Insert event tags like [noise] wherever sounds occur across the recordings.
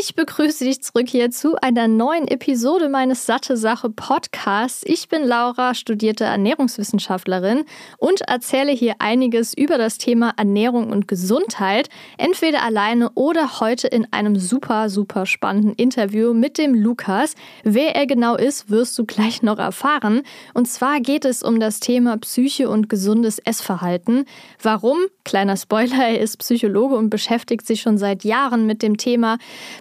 Ich begrüße dich zurück hier zu einer neuen Episode meines Satte Sache Podcasts. Ich bin Laura, studierte Ernährungswissenschaftlerin und erzähle hier einiges über das Thema Ernährung und Gesundheit, entweder alleine oder heute in einem super, super spannenden Interview mit dem Lukas. Wer er genau ist, wirst du gleich noch erfahren. Und zwar geht es um das Thema Psyche und gesundes Essverhalten. Warum? Kleiner Spoiler, er ist Psychologe und beschäftigt sich schon seit Jahren mit dem Thema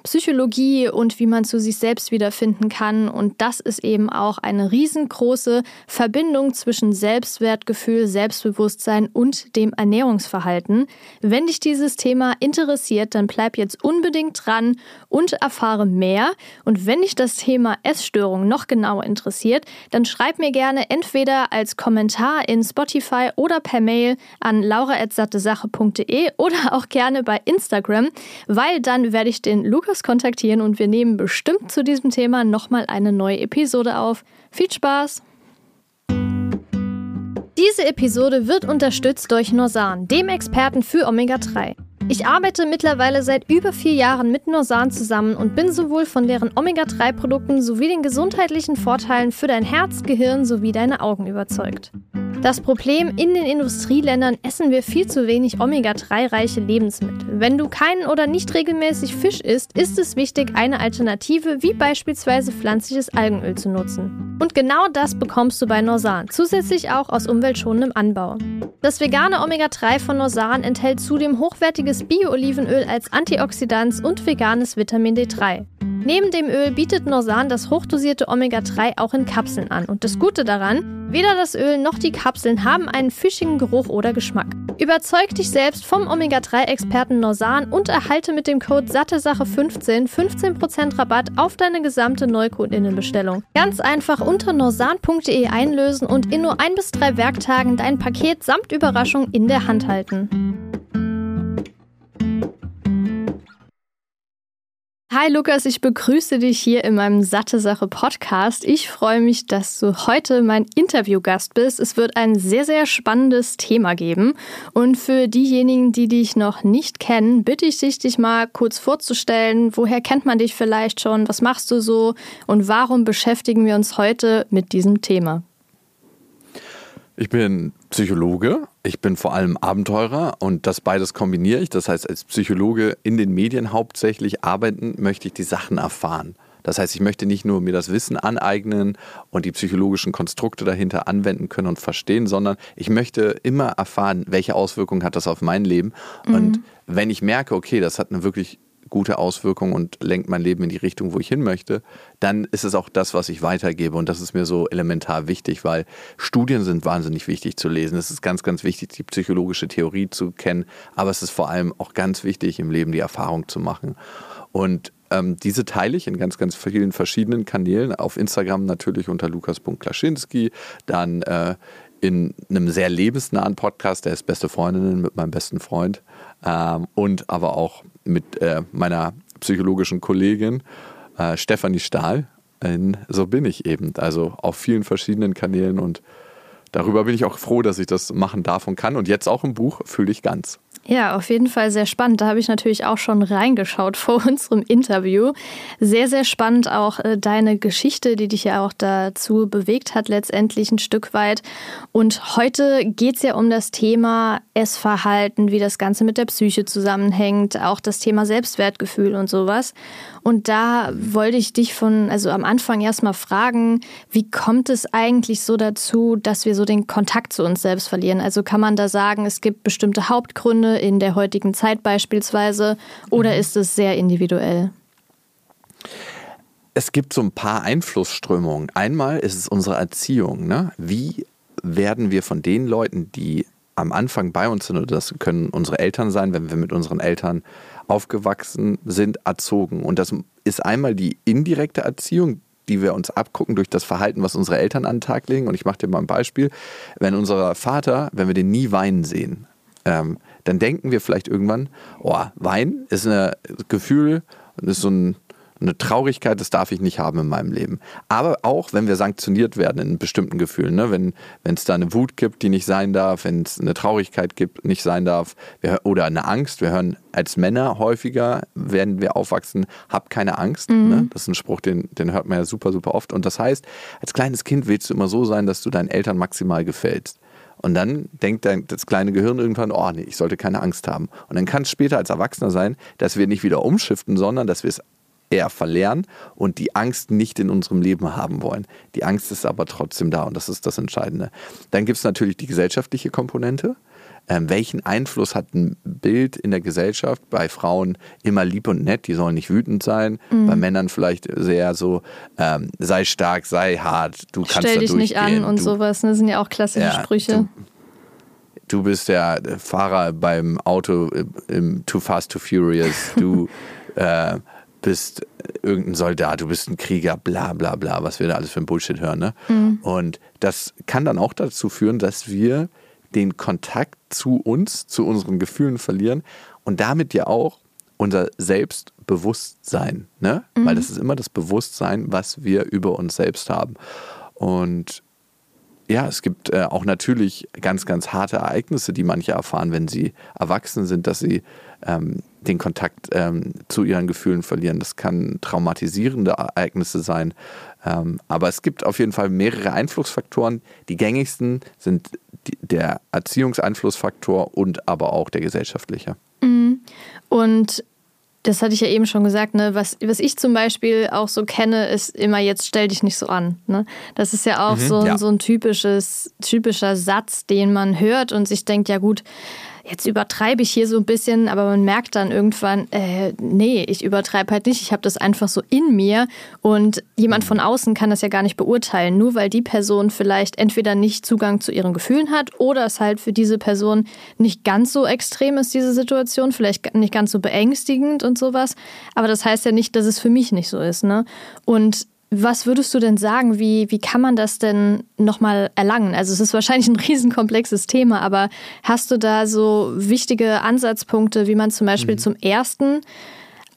Psychologie und wie man zu sich selbst wiederfinden kann. Und das ist eben auch eine riesengroße Verbindung zwischen Selbstwertgefühl, Selbstbewusstsein und dem Ernährungsverhalten. Wenn dich dieses Thema interessiert, dann bleib jetzt unbedingt dran und erfahre mehr. Und wenn dich das Thema Essstörung noch genauer interessiert, dann schreib mir gerne entweder als Kommentar in Spotify oder per Mail an laura.sattesache.de oder auch gerne bei Instagram, weil dann werde ich den Lukas Lukas kontaktieren und wir nehmen bestimmt zu diesem Thema nochmal eine neue Episode auf. Viel Spaß! Diese Episode wird unterstützt durch Norsan, dem Experten für Omega-3. Ich arbeite mittlerweile seit über vier Jahren mit Norsan zusammen und bin sowohl von deren Omega-3-Produkten sowie den gesundheitlichen Vorteilen für dein Herz, Gehirn sowie deine Augen überzeugt. Das Problem, in den Industrieländern essen wir viel zu wenig Omega-3-reiche Lebensmittel. Wenn du keinen oder nicht regelmäßig Fisch isst, ist es wichtig, eine Alternative wie beispielsweise pflanzliches Algenöl zu nutzen. Und genau das bekommst du bei Norsan, zusätzlich auch aus umweltschonendem Anbau. Das vegane Omega-3 von Norsan enthält zudem hochwertiges Bio-Olivenöl als Antioxidans und veganes Vitamin D3. Neben dem Öl bietet Norsan das hochdosierte Omega-3 auch in Kapseln an. Und das Gute daran, weder das Öl noch die Kapseln haben einen fischigen Geruch oder Geschmack. Überzeug dich selbst vom Omega-3-Experten Norsan und erhalte mit dem Code SatteSache15 15% Rabatt auf deine gesamte Neukundinnenbestellung. Ganz einfach unter norsan.de einlösen und in nur ein bis drei Werktagen dein Paket samt Überraschung in der Hand halten. Hi Lukas, ich begrüße dich hier in meinem Satte Sache Podcast. Ich freue mich, dass du heute mein Interviewgast bist. Es wird ein sehr, sehr spannendes Thema geben. Und für diejenigen, die dich noch nicht kennen, bitte ich dich, dich mal kurz vorzustellen. Woher kennt man dich vielleicht schon? Was machst du so? Und warum beschäftigen wir uns heute mit diesem Thema? Ich bin Psychologe, ich bin vor allem Abenteurer und das beides kombiniere ich. Das heißt, als Psychologe in den Medien hauptsächlich arbeiten, möchte ich die Sachen erfahren. Das heißt, ich möchte nicht nur mir das Wissen aneignen und die psychologischen Konstrukte dahinter anwenden können und verstehen, sondern ich möchte immer erfahren, welche Auswirkungen hat das auf mein Leben. Mhm. Und wenn ich merke, okay, das hat eine wirklich gute Auswirkungen und lenkt mein Leben in die Richtung, wo ich hin möchte, dann ist es auch das, was ich weitergebe. Und das ist mir so elementar wichtig, weil Studien sind wahnsinnig wichtig zu lesen. Es ist ganz, ganz wichtig, die psychologische Theorie zu kennen, aber es ist vor allem auch ganz wichtig, im Leben die Erfahrung zu machen. Und ähm, diese teile ich in ganz, ganz vielen verschiedenen Kanälen. Auf Instagram natürlich unter lukas.klaschinski, dann äh, in einem sehr lebensnahen Podcast, der ist Beste Freundinnen mit meinem besten Freund ähm, und aber auch mit äh, meiner psychologischen Kollegin äh, Stefanie Stahl. In so bin ich eben. Also auf vielen verschiedenen Kanälen und darüber bin ich auch froh, dass ich das machen darf und kann. Und jetzt auch im Buch fühle ich ganz. Ja, auf jeden Fall sehr spannend. Da habe ich natürlich auch schon reingeschaut [laughs] vor unserem Interview. Sehr, sehr spannend auch äh, deine Geschichte, die dich ja auch dazu bewegt hat, letztendlich ein Stück weit. Und heute geht es ja um das Thema Essverhalten, wie das Ganze mit der Psyche zusammenhängt, auch das Thema Selbstwertgefühl und sowas. Und da wollte ich dich von, also am Anfang erstmal fragen, wie kommt es eigentlich so dazu, dass wir so den Kontakt zu uns selbst verlieren? Also kann man da sagen, es gibt bestimmte Hauptgründe in der heutigen Zeit beispielsweise oder mhm. ist es sehr individuell? Es gibt so ein paar Einflussströmungen. Einmal ist es unsere Erziehung. Ne? Wie werden wir von den Leuten, die am Anfang bei uns sind, oder das können unsere Eltern sein, wenn wir mit unseren Eltern aufgewachsen sind, erzogen. Und das ist einmal die indirekte Erziehung, die wir uns abgucken durch das Verhalten, was unsere Eltern an den Tag legen. Und ich mache dir mal ein Beispiel. Wenn unser Vater, wenn wir den nie weinen sehen, ähm, dann denken wir vielleicht irgendwann, oh, Wein ist ein Gefühl, ist so ein Eine Traurigkeit, das darf ich nicht haben in meinem Leben. Aber auch, wenn wir sanktioniert werden in bestimmten Gefühlen, ne? wenn es da eine Wut gibt, die nicht sein darf, wenn es eine Traurigkeit gibt, nicht sein darf, wir, oder eine Angst. Wir hören als Männer häufiger, werden wir aufwachsen, hab keine Angst. Mhm. Ne? Das ist ein Spruch, den, den hört man ja super, super oft. Und das heißt, als kleines Kind willst du immer so sein, dass du deinen Eltern maximal gefällst. Und dann denkt das kleine Gehirn irgendwann, oh nee, ich sollte keine Angst haben. Und dann kann es später als Erwachsener sein, dass wir nicht wieder umschiften, sondern dass wir es eher verlernen und die Angst nicht in unserem Leben haben wollen. Die Angst ist aber trotzdem da und das ist das Entscheidende. Dann gibt es natürlich die gesellschaftliche Komponente. Ähm, welchen Einfluss hat ein Bild in der Gesellschaft bei Frauen immer lieb und nett, die sollen nicht wütend sein, mhm. bei Männern vielleicht sehr so, ähm, sei stark, sei hart, du kannst Stell da dich nicht an und du, sowas, das ne, sind ja auch klassische ja, Sprüche. Du, du bist der Fahrer beim Auto im Too Fast, Too Furious, [laughs] du äh, bist irgendein Soldat, du bist ein Krieger, bla bla bla, was wir da alles für ein Bullshit hören. Ne? Mhm. Und das kann dann auch dazu führen, dass wir den Kontakt zu uns, zu unseren Gefühlen verlieren und damit ja auch unser Selbstbewusstsein, ne? Mhm. Weil das ist immer das Bewusstsein, was wir über uns selbst haben. Und ja, es gibt äh, auch natürlich ganz, ganz harte Ereignisse, die manche erfahren, wenn sie erwachsen sind, dass sie ähm, den Kontakt ähm, zu ihren Gefühlen verlieren. Das kann traumatisierende Ereignisse sein. Ähm, aber es gibt auf jeden Fall mehrere Einflussfaktoren. Die gängigsten sind der Erziehungseinflussfaktor und aber auch der gesellschaftliche. Mhm. Und das hatte ich ja eben schon gesagt, ne? was, was ich zum Beispiel auch so kenne, ist immer jetzt stell dich nicht so an. Ne? Das ist ja auch mhm, so, ja. so ein typisches, typischer Satz, den man hört und sich denkt, ja gut, jetzt übertreibe ich hier so ein bisschen, aber man merkt dann irgendwann, äh, nee, ich übertreibe halt nicht, ich habe das einfach so in mir und jemand von außen kann das ja gar nicht beurteilen, nur weil die Person vielleicht entweder nicht Zugang zu ihren Gefühlen hat oder es halt für diese Person nicht ganz so extrem ist, diese Situation, vielleicht nicht ganz so beängstigend und sowas, aber das heißt ja nicht, dass es für mich nicht so ist, ne? Und was würdest du denn sagen, wie, wie kann man das denn nochmal erlangen? Also es ist wahrscheinlich ein [laughs] riesenkomplexes Thema, aber hast du da so wichtige Ansatzpunkte, wie man zum Beispiel mhm. zum ersten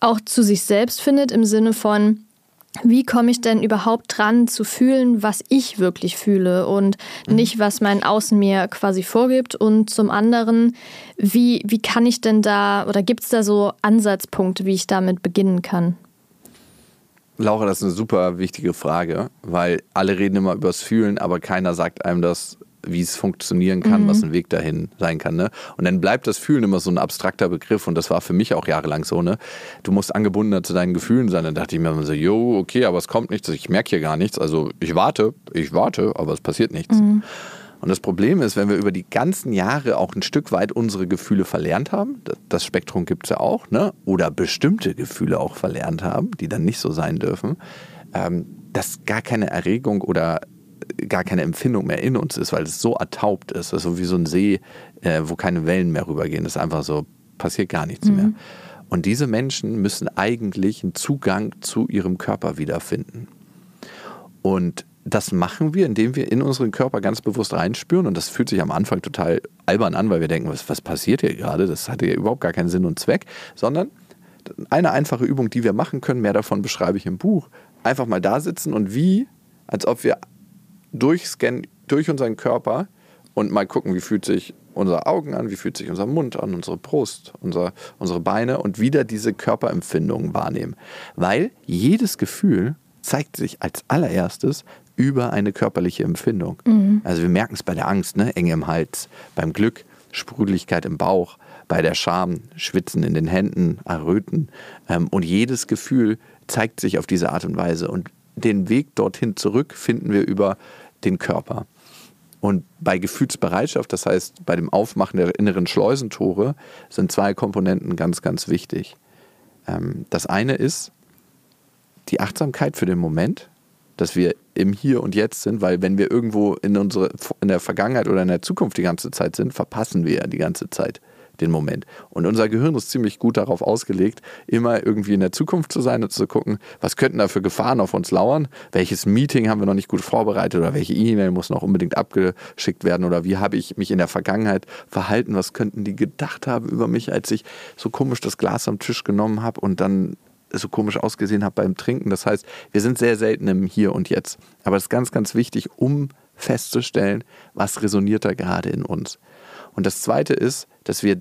auch zu sich selbst findet, im Sinne von, wie komme ich denn überhaupt dran zu fühlen, was ich wirklich fühle und mhm. nicht, was mein Außen mir quasi vorgibt? Und zum anderen, wie, wie kann ich denn da oder gibt es da so Ansatzpunkte, wie ich damit beginnen kann? Laura, das ist eine super wichtige Frage, weil alle reden immer übers Fühlen, aber keiner sagt einem das, wie es funktionieren kann, mhm. was ein Weg dahin sein kann. Ne? Und dann bleibt das Fühlen immer so ein abstrakter Begriff und das war für mich auch jahrelang so. Ne? Du musst angebundener zu deinen Gefühlen sein. Dann dachte ich mir immer so, jo, okay, aber es kommt nichts, ich merke hier gar nichts. Also ich warte, ich warte, aber es passiert nichts. Mhm. Und das Problem ist, wenn wir über die ganzen Jahre auch ein Stück weit unsere Gefühle verlernt haben, das Spektrum gibt es ja auch, ne? oder bestimmte Gefühle auch verlernt haben, die dann nicht so sein dürfen, ähm, dass gar keine Erregung oder gar keine Empfindung mehr in uns ist, weil es so ertaubt ist. Also wie so ein See, äh, wo keine Wellen mehr rübergehen. Das ist einfach so, passiert gar nichts mhm. mehr. Und diese Menschen müssen eigentlich einen Zugang zu ihrem Körper wiederfinden. Und das machen wir, indem wir in unseren Körper ganz bewusst reinspüren. Und das fühlt sich am Anfang total albern an, weil wir denken, was, was passiert hier gerade? Das hatte ja überhaupt gar keinen Sinn und Zweck. Sondern eine einfache Übung, die wir machen können, mehr davon beschreibe ich im Buch. Einfach mal da sitzen und wie, als ob wir durchscannen durch unseren Körper und mal gucken, wie fühlt sich unsere Augen an, wie fühlt sich unser Mund an, unsere Brust, unser, unsere Beine und wieder diese Körperempfindungen wahrnehmen. Weil jedes Gefühl zeigt sich als allererstes über eine körperliche Empfindung. Mhm. Also wir merken es bei der Angst, ne? Enge im Hals, beim Glück, Sprudeligkeit im Bauch, bei der Scham, Schwitzen in den Händen, Erröten. Ähm, und jedes Gefühl zeigt sich auf diese Art und Weise. Und den Weg dorthin zurück finden wir über den Körper. Und bei Gefühlsbereitschaft, das heißt bei dem Aufmachen der inneren Schleusentore, sind zwei Komponenten ganz, ganz wichtig. Ähm, das eine ist die Achtsamkeit für den Moment, dass wir im Hier und Jetzt sind, weil wenn wir irgendwo in, unsere, in der Vergangenheit oder in der Zukunft die ganze Zeit sind, verpassen wir ja die ganze Zeit den Moment. Und unser Gehirn ist ziemlich gut darauf ausgelegt, immer irgendwie in der Zukunft zu sein und zu gucken, was könnten da für Gefahren auf uns lauern, welches Meeting haben wir noch nicht gut vorbereitet oder welche E-Mail muss noch unbedingt abgeschickt werden oder wie habe ich mich in der Vergangenheit verhalten, was könnten die gedacht haben über mich, als ich so komisch das Glas am Tisch genommen habe und dann so komisch ausgesehen habe beim Trinken. Das heißt, wir sind sehr selten im Hier und Jetzt. Aber es ist ganz, ganz wichtig, um festzustellen, was resoniert da gerade in uns. Und das Zweite ist, dass wir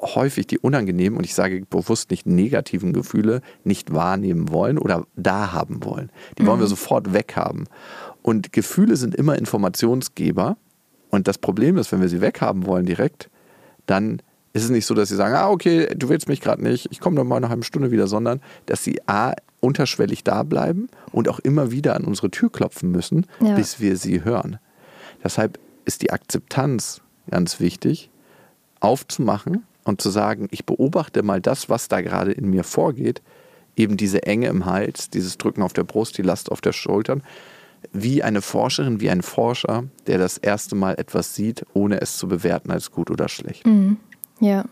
häufig die unangenehmen, und ich sage bewusst nicht negativen Gefühle, nicht wahrnehmen wollen oder da haben wollen. Die wollen wir mhm. sofort weghaben. Und Gefühle sind immer Informationsgeber. Und das Problem ist, wenn wir sie weghaben wollen direkt, dann ist es nicht so, dass sie sagen, ah, okay, du willst mich gerade nicht, ich komme noch mal eine halbe Stunde wieder, sondern dass sie A, unterschwellig da bleiben und auch immer wieder an unsere Tür klopfen müssen, ja. bis wir sie hören. Deshalb ist die Akzeptanz ganz wichtig, aufzumachen und zu sagen, ich beobachte mal das, was da gerade in mir vorgeht, eben diese Enge im Hals, dieses Drücken auf der Brust, die Last auf der Schultern, wie eine Forscherin, wie ein Forscher, der das erste Mal etwas sieht, ohne es zu bewerten als gut oder schlecht. Mhm. Ja.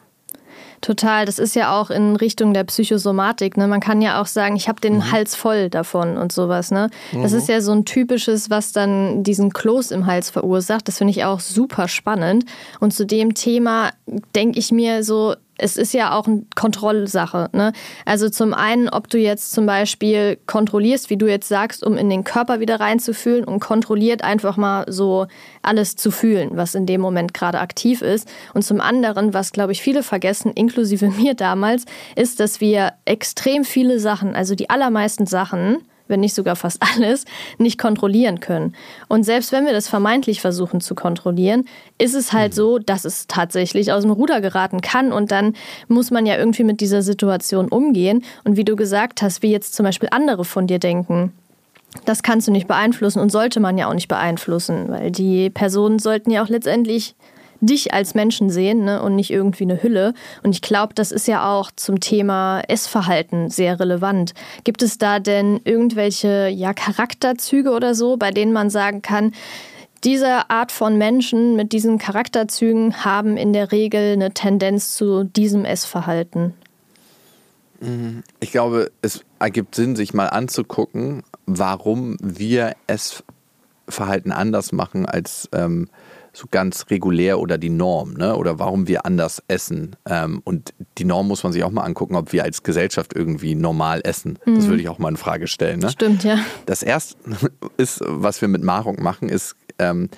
Total, das ist ja auch in Richtung der Psychosomatik. Ne? Man kann ja auch sagen, ich habe den mhm. Hals voll davon und sowas. Ne? Das mhm. ist ja so ein typisches, was dann diesen Kloß im Hals verursacht. Das finde ich auch super spannend. Und zu dem Thema denke ich mir so, es ist ja auch eine Kontrollsache. Ne? Also zum einen, ob du jetzt zum Beispiel kontrollierst, wie du jetzt sagst, um in den Körper wieder reinzufühlen und kontrolliert einfach mal so alles zu fühlen, was in dem Moment gerade aktiv ist. Und zum anderen, was glaube ich viele vergessen, inklusive [laughs] mir damals, ist, dass wir extrem viele Sachen, also die allermeisten Sachen, wenn nicht sogar fast [laughs] alles, nicht kontrollieren können. Und selbst wenn wir das vermeintlich versuchen zu kontrollieren, ist es halt mhm. so, dass es tatsächlich aus dem Ruder geraten kann und dann muss man ja irgendwie mit dieser Situation umgehen. Und wie du gesagt hast, wie jetzt zum Beispiel andere von dir denken. Das kannst du nicht beeinflussen und sollte man ja auch nicht beeinflussen, weil die Personen sollten ja auch letztendlich dich als Menschen sehen ne, und nicht irgendwie eine Hülle. Und ich glaube, das ist ja auch zum Thema Essverhalten sehr relevant. Gibt es da denn irgendwelche ja, Charakterzüge oder so, bei denen man sagen kann, diese Art von Menschen mit diesen Charakterzügen haben in der Regel eine Tendenz zu diesem Essverhalten? Mhm. Ich glaube, es ergibt Sinn, sich mal anzugucken, warum wir Essverhalten anders machen als ähm, so ganz regulär oder die Norm, ne? oder warum wir anders essen. Ähm, und die Norm muss man sich auch mal angucken, ob wir als Gesellschaft irgendwie normal essen. Mhm. Das würde ich auch mal in Frage stellen. Ne? Stimmt, ja. Das erste [laughs] ist, was wir mit Nahrung machen, ist ähm,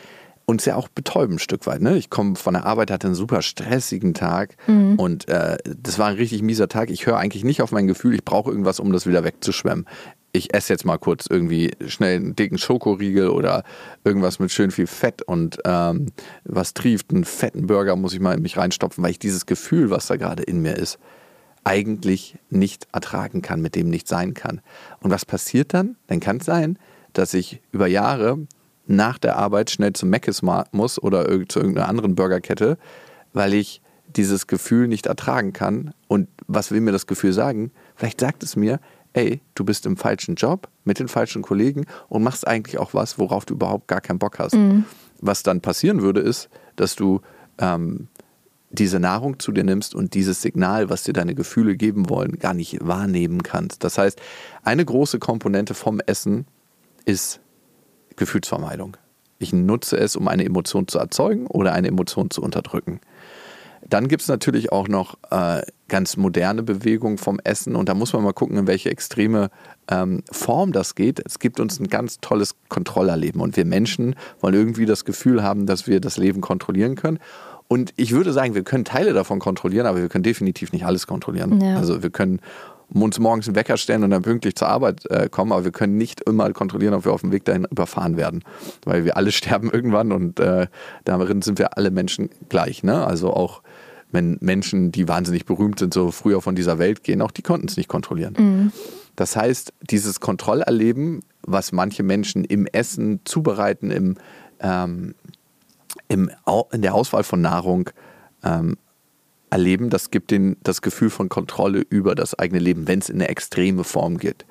uns ja auch betäuben ein Stück weit. Ne? Ich komme von der Arbeit, hatte einen super stressigen Tag mhm. und äh, das war ein richtig mieser Tag. Ich höre eigentlich nicht auf mein Gefühl, ich brauche irgendwas, um das wieder wegzuschwemmen ich esse jetzt mal kurz irgendwie schnell einen dicken Schokoriegel oder irgendwas mit schön viel Fett und ähm, was trieft, einen fetten Burger muss ich mal in mich reinstopfen, weil ich dieses Gefühl, was da gerade in mir ist, eigentlich nicht ertragen kann, mit dem nicht sein kann. Und was passiert dann? Dann kann es sein, dass ich über Jahre nach der Arbeit schnell zum Mc's muss oder zu irgendeiner anderen Burgerkette, weil ich dieses Gefühl nicht ertragen kann. Und was will mir das Gefühl sagen? Vielleicht sagt es mir, ey, du bist im falschen Job mit den falschen Kollegen und machst eigentlich auch was, worauf du überhaupt gar keinen Bock hast. Mhm. Was dann passieren würde, ist, dass du ähm, diese Nahrung zu dir nimmst und dieses Signal, was dir deine Gefühle geben wollen, gar nicht wahrnehmen kannst. Das heißt, eine große Komponente vom Essen ist Gefühlsvermeidung. Ich nutze es, um eine Emotion zu erzeugen oder eine Emotion zu unterdrücken. Dann gibt es natürlich auch noch äh, ganz moderne Bewegungen vom Essen und da muss man mal gucken, in welche extreme ähm, Form das geht. Es gibt uns ein ganz tolles Kontrollerleben und wir Menschen wollen irgendwie das Gefühl haben, dass wir das Leben kontrollieren können. Und ich würde sagen, wir können Teile davon kontrollieren, aber wir können definitiv nicht alles kontrollieren. Ja. Also wir können uns morgens einen Wecker stellen und dann pünktlich zur Arbeit äh, kommen, aber wir können nicht immer kontrollieren, ob wir auf dem Weg dahin überfahren werden, weil wir alle [laughs] sterben irgendwann und äh, darin sind wir alle Menschen gleich. Ne? Also auch wenn Menschen, die wahnsinnig berühmt sind, so früher von dieser Welt gehen, auch die konnten es nicht kontrollieren. Mhm. Das heißt, dieses Kontrollerleben, was manche Menschen im Essen zubereiten, im, ähm, im, in der Auswahl von Nahrung ähm, erleben, das gibt ihnen das Gefühl von Kontrolle über das eigene Leben, wenn es in eine extreme Form geht.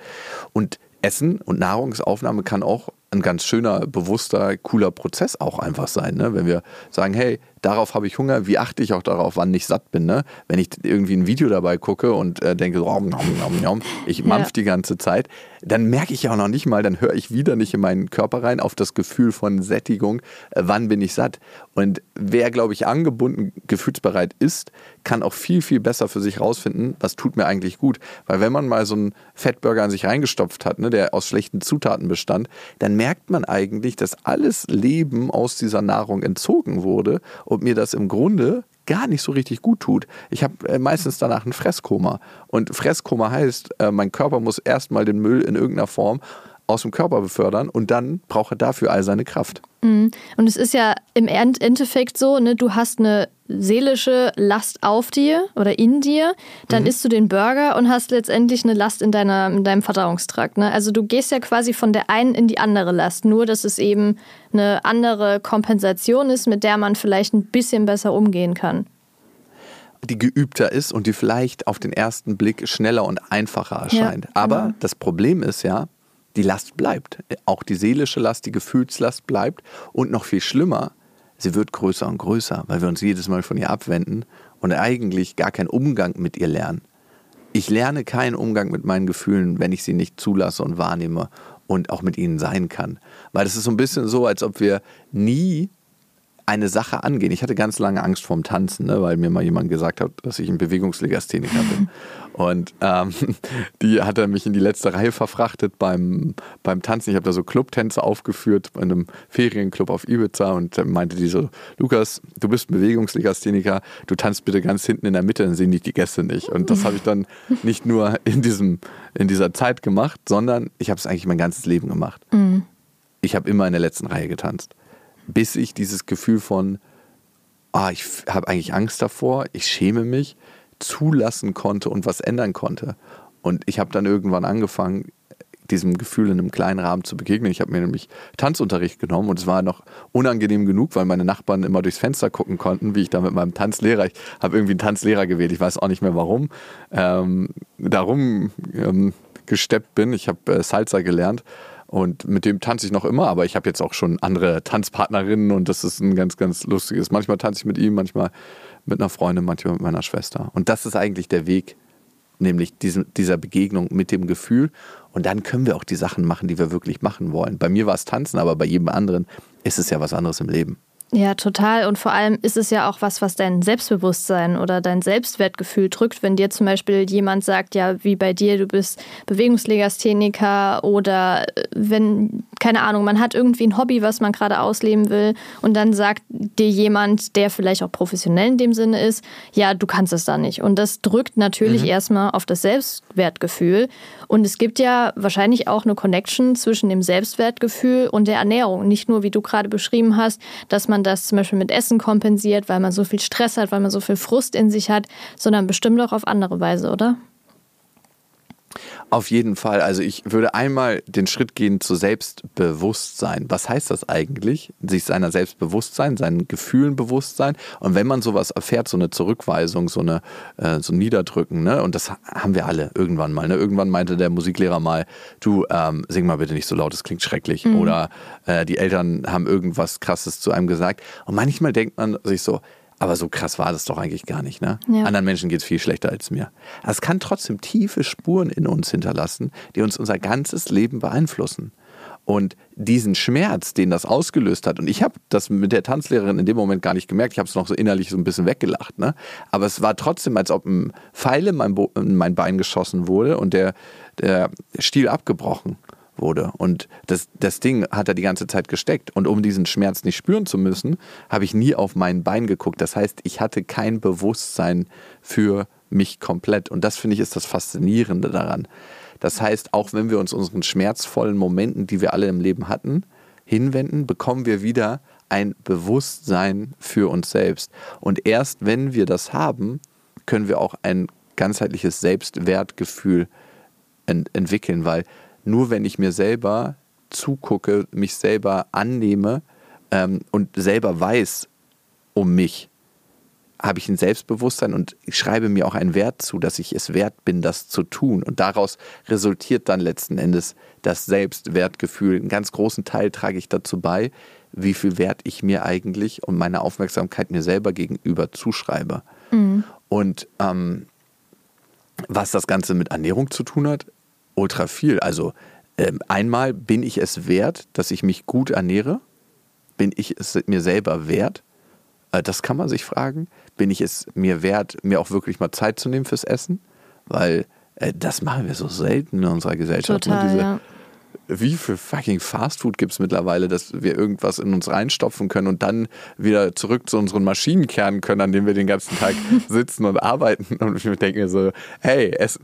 Und Essen und Nahrungsaufnahme kann auch ein ganz schöner, bewusster, cooler Prozess auch einfach sein. Ne? Wenn wir sagen, hey, darauf habe ich Hunger, wie achte ich auch darauf, wann ich satt bin. Ne? Wenn ich irgendwie ein Video dabei gucke und äh, denke, oh, nom, nom, nom, ich mampf ja. die ganze Zeit, dann merke ich ja auch noch nicht mal, dann höre ich wieder nicht in meinen Körper rein auf das Gefühl von Sättigung, äh, wann bin ich satt. Und wer, glaube ich, angebunden, gefühlsbereit ist, kann auch viel, viel besser für sich rausfinden, was tut mir eigentlich gut. Weil wenn man mal so einen Fettburger an sich reingestopft hat, ne, der aus schlechten Zutaten bestand, dann merkt man eigentlich, dass alles Leben aus dieser Nahrung entzogen wurde und mir das im Grunde gar nicht so richtig gut tut. Ich habe äh, meistens danach ein Fresskoma. Und Fresskoma heißt, äh, mein Körper muss erstmal den Müll in irgendeiner Form aus dem Körper befördern und dann braucht er dafür all seine Kraft. Mhm. Und es ist ja im Endeffekt so, ne, du hast eine seelische Last auf dir oder in dir, dann mhm. isst du den Burger und hast letztendlich eine Last in, deiner, in deinem Verdauungstrakt. Ne? Also du gehst ja quasi von der einen in die andere Last, nur dass es eben eine andere Kompensation ist, mit der man vielleicht ein bisschen besser umgehen kann die geübter ist und die vielleicht auf den ersten Blick schneller und einfacher erscheint. Ja, Aber genau. das Problem ist ja, die Last bleibt. Auch die seelische Last, die Gefühlslast bleibt. Und noch viel schlimmer, sie wird größer und größer, weil wir uns jedes Mal von ihr abwenden und eigentlich gar keinen Umgang mit ihr lernen. Ich lerne keinen Umgang mit meinen Gefühlen, wenn ich sie nicht zulasse und wahrnehme und auch mit ihnen sein kann. Weil es ist so ein bisschen so, als ob wir nie eine Sache angehen. Ich hatte ganz lange Angst vorm Tanzen, ne, weil mir mal jemand gesagt hat, dass ich ein Bewegungslegastheniker bin. [laughs] Und ähm, [laughs] die hat er mich in die letzte Reihe verfrachtet beim, beim Tanzen. Ich habe da so Clubtänze aufgeführt bei einem Ferienclub auf Ibiza und dann meinte die so, Lukas, du bist ein Bewegungslegastheniker, du tanzt bitte ganz hinten in der Mitte, dann sehen dich die Gäste nicht. Und das habe ich dann [laughs] nicht nur in, diesem, in dieser Zeit gemacht, sondern ich habe es eigentlich mein ganzes Leben gemacht. Mhm. Ich habe immer in der letzten Reihe getanzt bis ich dieses Gefühl von, ah, ich habe eigentlich Angst davor, ich schäme mich, zulassen konnte und was ändern konnte. Und ich habe dann irgendwann angefangen, diesem Gefühl in einem kleinen Rahmen zu begegnen. Ich habe mir nämlich Tanzunterricht genommen und es war noch unangenehm genug, weil meine Nachbarn immer durchs Fenster gucken konnten, wie ich da mit meinem Tanzlehrer, ich habe irgendwie einen Tanzlehrer gewählt, ich weiß auch nicht mehr warum, ähm, darum ähm, gesteppt bin. Ich habe äh, Salsa gelernt und mit dem tanze ich noch immer, aber ich habe jetzt auch schon andere Tanzpartnerinnen und das ist ein ganz, ganz lustiges. Manchmal tanze ich mit ihm, manchmal mit einer Freundin, manchmal mit meiner Schwester. Und das ist eigentlich der Weg, nämlich diesem, dieser Begegnung mit dem Gefühl. Und dann können wir auch die Sachen machen, die wir wirklich machen wollen. Bei mir war es Tanzen, aber bei jedem anderen ist es ja was anderes im Leben. Ja, total. Und vor allem ist es ja auch was, was dein Selbstbewusstsein oder dein Selbstwertgefühl drückt. Wenn dir zum Beispiel jemand sagt, ja, wie bei dir, du bist Bewegungslegastheniker oder äh, wenn, keine Ahnung, man hat irgendwie ein Hobby, was man gerade ausleben will und dann sagt dir jemand, der vielleicht auch professionell in dem Sinne ist, ja, du kannst es da nicht. Und das drückt natürlich mhm. erstmal auf das Selbstwertgefühl. Und es gibt ja wahrscheinlich auch eine Connection zwischen dem Selbstwertgefühl und der Ernährung. Nicht nur, wie du gerade beschrieben hast, dass man das zum Beispiel mit Essen kompensiert, weil man so viel Stress hat, weil man so viel Frust in sich hat, sondern bestimmt auch auf andere Weise, oder? Auf jeden Fall. Also ich würde einmal den Schritt gehen zu Selbstbewusstsein. Was heißt das eigentlich? Sich seiner Selbstbewusstsein, seinen Gefühlen bewusst sein. Und wenn man sowas erfährt, so eine Zurückweisung, so eine äh, so ein Niederdrücken, ne? Und das haben wir alle irgendwann mal. Ne? Irgendwann meinte der Musiklehrer mal, du ähm, sing mal bitte nicht so laut, das klingt schrecklich. Mhm. Oder äh, die Eltern haben irgendwas Krasses zu einem gesagt. Und manchmal denkt man sich so, aber so krass war das doch eigentlich gar nicht. Ne? Ja. Anderen Menschen geht es viel schlechter als mir. Es kann trotzdem tiefe Spuren in uns hinterlassen, die uns unser ganzes Leben beeinflussen. Und diesen Schmerz, den das ausgelöst hat, und ich habe das mit der Tanzlehrerin in dem Moment gar nicht gemerkt, ich habe es noch so innerlich so ein bisschen weggelacht, ne? aber es war trotzdem, als ob ein Pfeil in mein, in mein Bein geschossen wurde und der, der Stiel abgebrochen wurde. Und das, das Ding hat er die ganze Zeit gesteckt. Und um diesen Schmerz nicht spüren zu müssen, habe ich nie auf mein Bein geguckt. Das heißt, ich hatte kein Bewusstsein für mich komplett. Und das finde ich ist das Faszinierende daran. Das heißt, auch wenn wir uns unseren schmerzvollen Momenten, die wir alle im Leben hatten, hinwenden, bekommen wir wieder ein Bewusstsein für uns selbst. Und erst wenn wir das haben, können wir auch ein ganzheitliches Selbstwertgefühl ent entwickeln, weil nur wenn ich mir selber zugucke, mich selber annehme ähm, und selber weiß um mich, habe ich ein Selbstbewusstsein und ich schreibe mir auch einen Wert zu, dass ich es wert bin, das zu tun. Und daraus resultiert dann letzten Endes das Selbstwertgefühl. Einen ganz großen Teil trage ich dazu bei, wie viel Wert ich mir eigentlich und meine Aufmerksamkeit mir selber gegenüber zuschreibe. Mhm. Und ähm, was das Ganze mit Ernährung zu tun hat, ultra viel. Also ähm, einmal bin ich es wert, dass ich mich gut ernähre? Bin ich es mir selber wert? Äh, das kann man sich fragen. Bin ich es mir wert, mir auch wirklich mal Zeit zu nehmen fürs Essen? Weil äh, das machen wir so selten in unserer Gesellschaft. Ne? Total? Diese, ja. Wie viel fucking Fastfood gibt es mittlerweile, dass wir irgendwas in uns reinstopfen können und dann wieder zurück zu unseren Maschinen kehren können, an denen wir den ganzen Tag [laughs] sitzen und arbeiten. Und ich denke mir so, hey, es.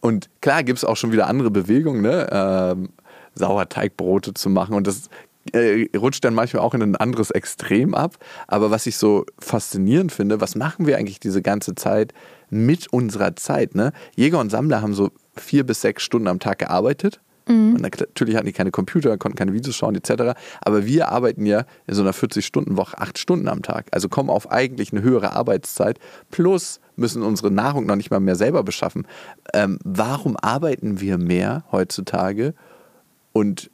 Und klar gibt es auch schon wieder andere Bewegungen, ne? Ähm, Sauerteigbrote zu machen. Und das äh, rutscht dann manchmal auch in ein anderes Extrem ab. Aber was ich so faszinierend finde, was machen wir eigentlich diese ganze Zeit mit unserer Zeit? Ne? Jäger und Sammler haben so vier bis sechs Stunden am Tag gearbeitet. Mhm. Und natürlich hatten die keine Computer, konnten keine Videos schauen etc. Aber wir arbeiten ja in so einer 40-Stunden-Woche acht Stunden am Tag. Also kommen auf eigentlich eine höhere Arbeitszeit. Plus müssen unsere Nahrung noch nicht mal mehr selber beschaffen. Ähm, warum arbeiten wir mehr heutzutage und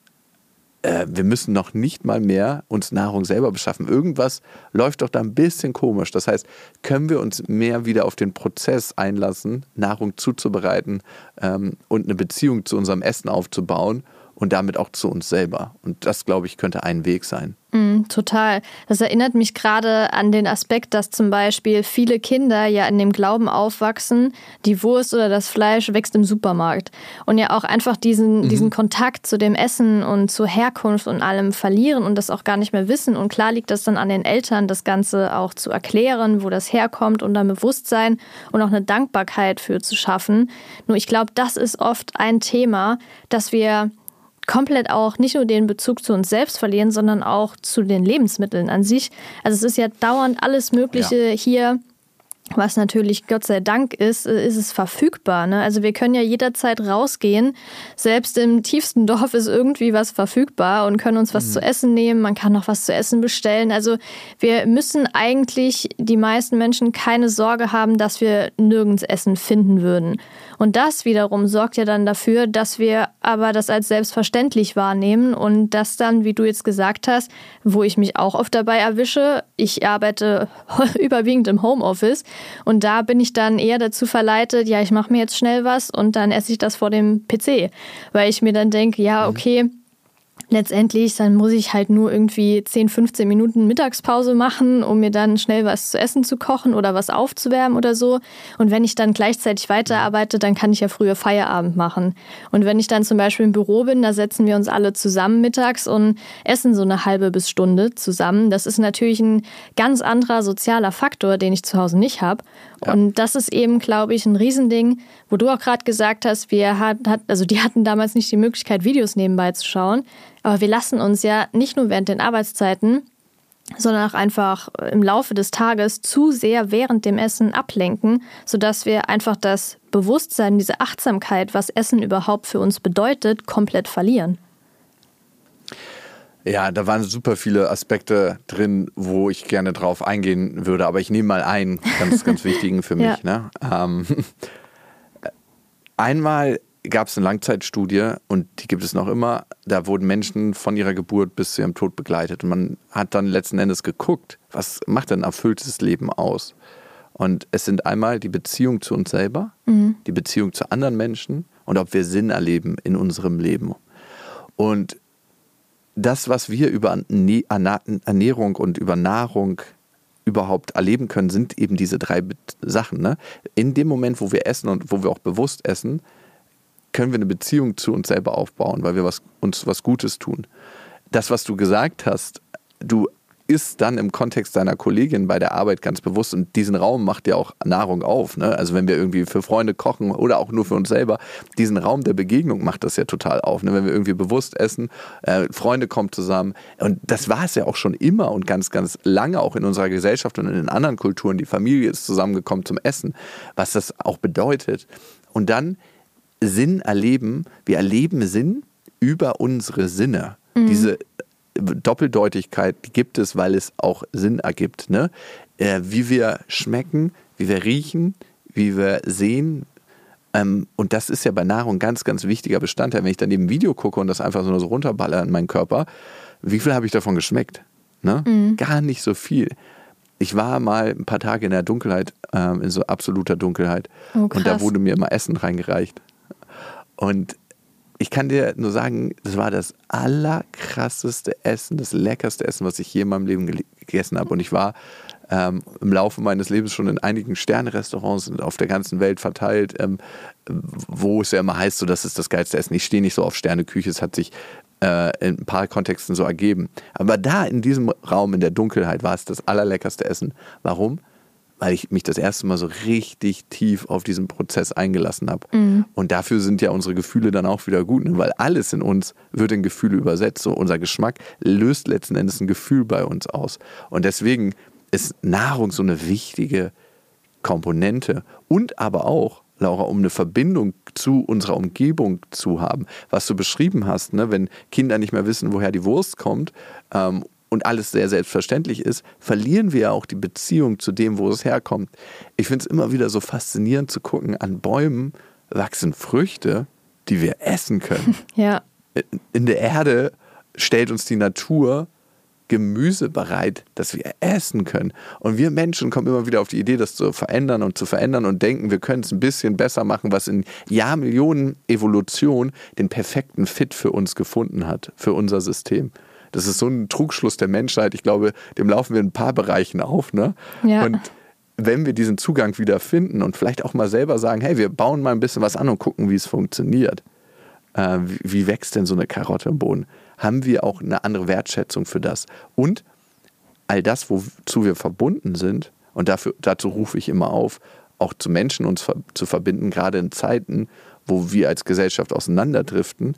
äh, wir müssen noch nicht mal mehr uns Nahrung selber beschaffen. Irgendwas läuft doch da ein bisschen komisch. Das heißt, können wir uns mehr wieder auf den Prozess einlassen, Nahrung zuzubereiten ähm, und eine Beziehung zu unserem Essen aufzubauen und damit auch zu uns selber. Und das, glaube ich, könnte ein Weg sein. Mm, total. Das erinnert mich gerade an den Aspekt, dass zum Beispiel viele Kinder ja in dem Glauben aufwachsen, die Wurst oder das Fleisch wächst im Supermarkt. Und ja auch einfach diesen, mhm. diesen Kontakt zu dem Essen und zur Herkunft und allem verlieren und das auch gar nicht mehr wissen. Und klar liegt das dann an den Eltern, das Ganze auch zu erklären, wo das herkommt und dann Bewusstsein und auch eine Dankbarkeit für zu schaffen. Nur ich glaube, das ist oft ein Thema, dass wir komplett auch nicht nur den Bezug zu uns selbst verlieren, sondern auch zu den Lebensmitteln an sich. Also es ist ja dauernd alles Mögliche ja. hier was natürlich Gott sei Dank ist, äh, ist es verfügbar. Ne? Also wir können ja jederzeit rausgehen. Selbst im tiefsten [laughs] Dorf ist irgendwie was verfügbar und können uns was mhm. zu essen nehmen. Man kann noch was zu essen bestellen. Also wir müssen eigentlich die meisten Menschen keine Sorge haben, dass wir nirgends Essen finden würden. Und das wiederum sorgt ja dann dafür, dass wir aber das als selbstverständlich wahrnehmen und das dann, wie du jetzt gesagt hast, wo ich mich auch oft dabei erwische, ich arbeite [laughs] überwiegend im Homeoffice und da bin ich dann eher dazu verleitet, ja, ich mache mir jetzt schnell was und dann esse ich das vor dem PC, weil ich mir dann denke, ja, mhm. Letztendlich, dann muss ich halt nur irgendwie 10, 15 Minuten Mittagspause machen, um mir dann schnell was zu essen zu kochen oder was aufzuwärmen oder so. Und wenn ich dann gleichzeitig weiterarbeite, dann kann ich ja früher Feierabend machen. Und wenn ich dann zum Beispiel im Büro bin, da setzen wir uns alle zusammen mittags und essen so eine halbe bis Stunde zusammen. Das ist natürlich ein ganz anderer sozialer Faktor, den ich zu Hause nicht habe. Und das ist eben, glaube ich, ein Riesending, wo du auch gerade gesagt hast, wir hat, also die hatten damals nicht die Möglichkeit, Videos nebenbei zu schauen. Aber wir lassen uns ja nicht nur während den Arbeitszeiten, sondern auch einfach im Laufe des Tages zu sehr während dem Essen ablenken, sodass wir einfach das Bewusstsein, diese Achtsamkeit, was Essen überhaupt für uns bedeutet, komplett verlieren. Ja, da waren super viele Aspekte drin, wo ich gerne drauf eingehen würde, aber ich nehme mal einen ganz, ganz wichtigen für [laughs] mich. ja. ne? ähm, [laughs] einmal gab es eine Langzeitstudie und die gibt es noch immer. Da wurden Menschen von ihrer Geburt bis zu ihrem Tod begleitet. Und man hat dann letzten Endes geguckt, was macht ein erfülltes Leben aus? Und es sind einmal die Beziehung zu uns selber, mhm. die Beziehung zu anderen Menschen und ob wir Sinn erleben in unserem Leben. Und das, was wir über Ernährung und über Nahrung überhaupt erleben können, sind eben diese drei Sachen. Ne? In dem Moment, wo wir essen und wo wir auch bewusst essen, können wir eine Beziehung zu uns selber aufbauen, weil wir was, uns was Gutes tun. Das, was du gesagt hast, du ist dann im Kontext deiner Kollegin bei der Arbeit ganz bewusst und diesen Raum macht ja auch Nahrung auf. Ne? Also wenn wir irgendwie für Freunde kochen oder auch nur für uns selber, diesen Raum der Begegnung macht das ja total auf. Ne? Wenn wir irgendwie bewusst essen, äh, Freunde kommen zusammen und das war es ja auch schon immer und ganz, ganz lange auch in unserer Gesellschaft und in den anderen Kulturen. Die Familie ist zusammengekommen zum Essen, was das auch bedeutet. Und dann Sinn erleben, wir erleben Sinn über unsere Sinne. Mhm. Diese Doppeldeutigkeit gibt es, weil es auch Sinn ergibt. Ne? Äh, wie wir schmecken, wie wir riechen, wie wir sehen. Ähm, und das ist ja bei Nahrung ein ganz, ganz wichtiger Bestandteil. Wenn ich dann eben ein Video gucke und das einfach so runterballer in meinen Körper, wie viel habe ich davon geschmeckt? Ne? Mhm. Gar nicht so viel. Ich war mal ein paar Tage in der Dunkelheit, ähm, in so absoluter Dunkelheit. Oh, und da wurde mir immer Essen reingereicht. Und ich kann dir nur sagen, das war das allerkrasseste Essen, das leckerste Essen, was ich je in meinem Leben gegessen habe. Und ich war ähm, im Laufe meines Lebens schon in einigen Sterne-Restaurants auf der ganzen Welt verteilt, ähm, wo es ja immer heißt, so, das ist das geilste Essen. Ich stehe nicht so auf Sterneküche, es hat sich äh, in ein paar Kontexten so ergeben. Aber da in diesem Raum, in der Dunkelheit, war es das allerleckerste Essen. Warum? Weil ich mich das erste Mal so richtig tief auf diesen Prozess eingelassen habe. Mhm. Und dafür sind ja unsere Gefühle dann auch wieder gut, ne? weil alles in uns wird in Gefühle übersetzt. So unser Geschmack löst letzten Endes ein Gefühl bei uns aus. Und deswegen ist Nahrung so eine wichtige Komponente und aber auch Laura, um eine Verbindung zu unserer Umgebung zu haben. Was du beschrieben hast, ne, wenn Kinder nicht mehr wissen, woher die Wurst kommt ähm, und alles sehr selbstverständlich ist, verlieren wir ja auch die Beziehung zu dem, wo es herkommt. Ich finde es immer wieder so faszinierend zu gucken, an Bäumen wachsen Früchte, die wir essen können. [laughs] Ja. In der Erde stellt uns die Natur Gemüse bereit, das wir essen können. Und wir Menschen kommen immer wieder auf die Idee, das zu verändern und zu verändern und denken, wir können es ein bisschen besser machen, was in Jahrmillionen Evolution den perfekten Fit für uns gefunden hat, für unser System. Das ist so ein Trugschluss der Menschheit. Ich glaube, dem laufen wir in ein paar Bereichen auf. Ne? Ja. Und wenn wir diesen Zugang wieder finden und vielleicht auch mal selber sagen, hey, wir bauen mal ein bisschen was an und gucken, wie es funktioniert. Äh, wie, wie wächst denn so eine Karotte im Boden? Haben wir auch eine andere Wertschätzung für das? Und all das, wozu wir verbunden sind, und dafür, dazu rufe ich immer auf, auch zu Menschen uns zu verbinden, gerade in Zeiten, wo wir als Gesellschaft auseinanderdriften,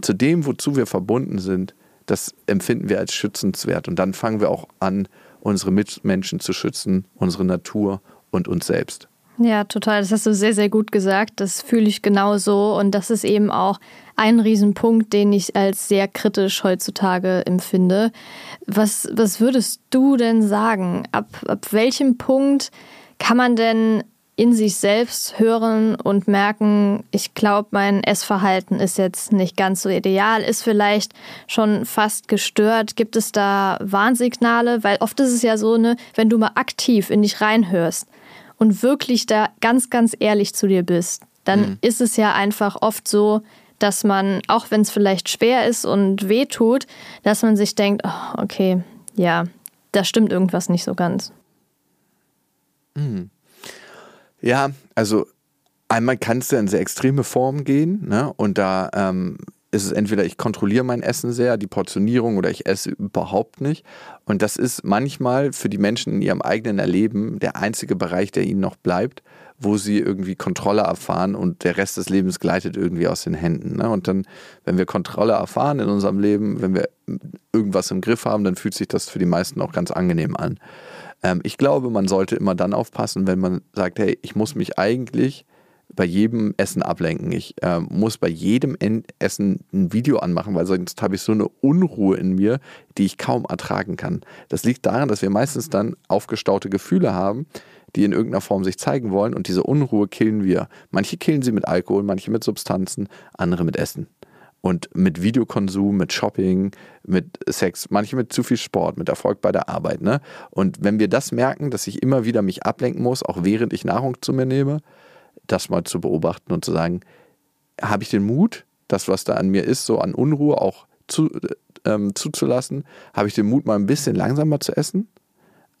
zu dem, wozu wir verbunden sind, das empfinden wir als schützenswert. Und dann fangen wir auch an, unsere Mitmenschen zu schützen, unsere Natur und uns selbst. Ja, total. Das hast du sehr, sehr gut gesagt. Das fühle ich genauso. Und das ist eben auch ein Riesenpunkt, den ich als sehr kritisch heutzutage empfinde. Was, was würdest du denn sagen? Ab, ab welchem Punkt kann man denn in sich selbst hören und merken, ich glaube, mein Essverhalten ist jetzt nicht ganz so ideal, ist vielleicht schon fast gestört. Gibt es da Warnsignale? Weil oft ist es ja so, ne, wenn du mal aktiv in dich reinhörst und wirklich da ganz, ganz ehrlich zu dir bist, dann mhm. ist es ja einfach oft so, dass man, auch wenn es vielleicht schwer ist und weh tut, dass man sich denkt, oh, okay, ja, da stimmt irgendwas nicht so ganz. Mhm. Ja, also einmal kann es ja in sehr extreme Formen gehen, ne? Und da ähm, ist es entweder ich kontrolliere mein Essen sehr, die Portionierung, oder ich esse überhaupt nicht. Und das ist manchmal für die Menschen in ihrem eigenen Erleben der einzige Bereich, der ihnen noch bleibt, wo sie irgendwie Kontrolle erfahren und der Rest des Lebens gleitet irgendwie aus den Händen. Ne? Und dann, wenn wir Kontrolle erfahren in unserem Leben, wenn wir irgendwas im Griff haben, dann fühlt sich das für die meisten auch ganz angenehm an. Ähm, ich glaube, man sollte immer dann aufpassen, wenn man sagt, hey, ich muss mich eigentlich bei jedem Essen ablenken. Ich äh, muss bei jedem Essen ein Video anmachen, weil sonst habe ich so eine Unruhe in mir, die ich kaum ertragen kann. Das liegt daran, dass wir meistens dann aufgestaute Gefühle haben, die in irgendeiner Form sich zeigen wollen und diese Unruhe killen wir. Manche killen sie mit Alkohol, manche mit Substanzen, andere mit Essen und mit Videokonsum, mit Shopping, mit Sex, manche mit zu viel Sport, mit Erfolg bei der Arbeit. Ne? Und wenn wir das merken, dass ich immer wieder mich ablenken muss, auch während ich Nahrung zu mir nehme, das mal zu beobachten und zu sagen, habe ich den Mut, das, was da an mir ist, so an Unruhe auch zu, ähm, zuzulassen? Habe ich den Mut, mal ein bisschen langsamer zu essen,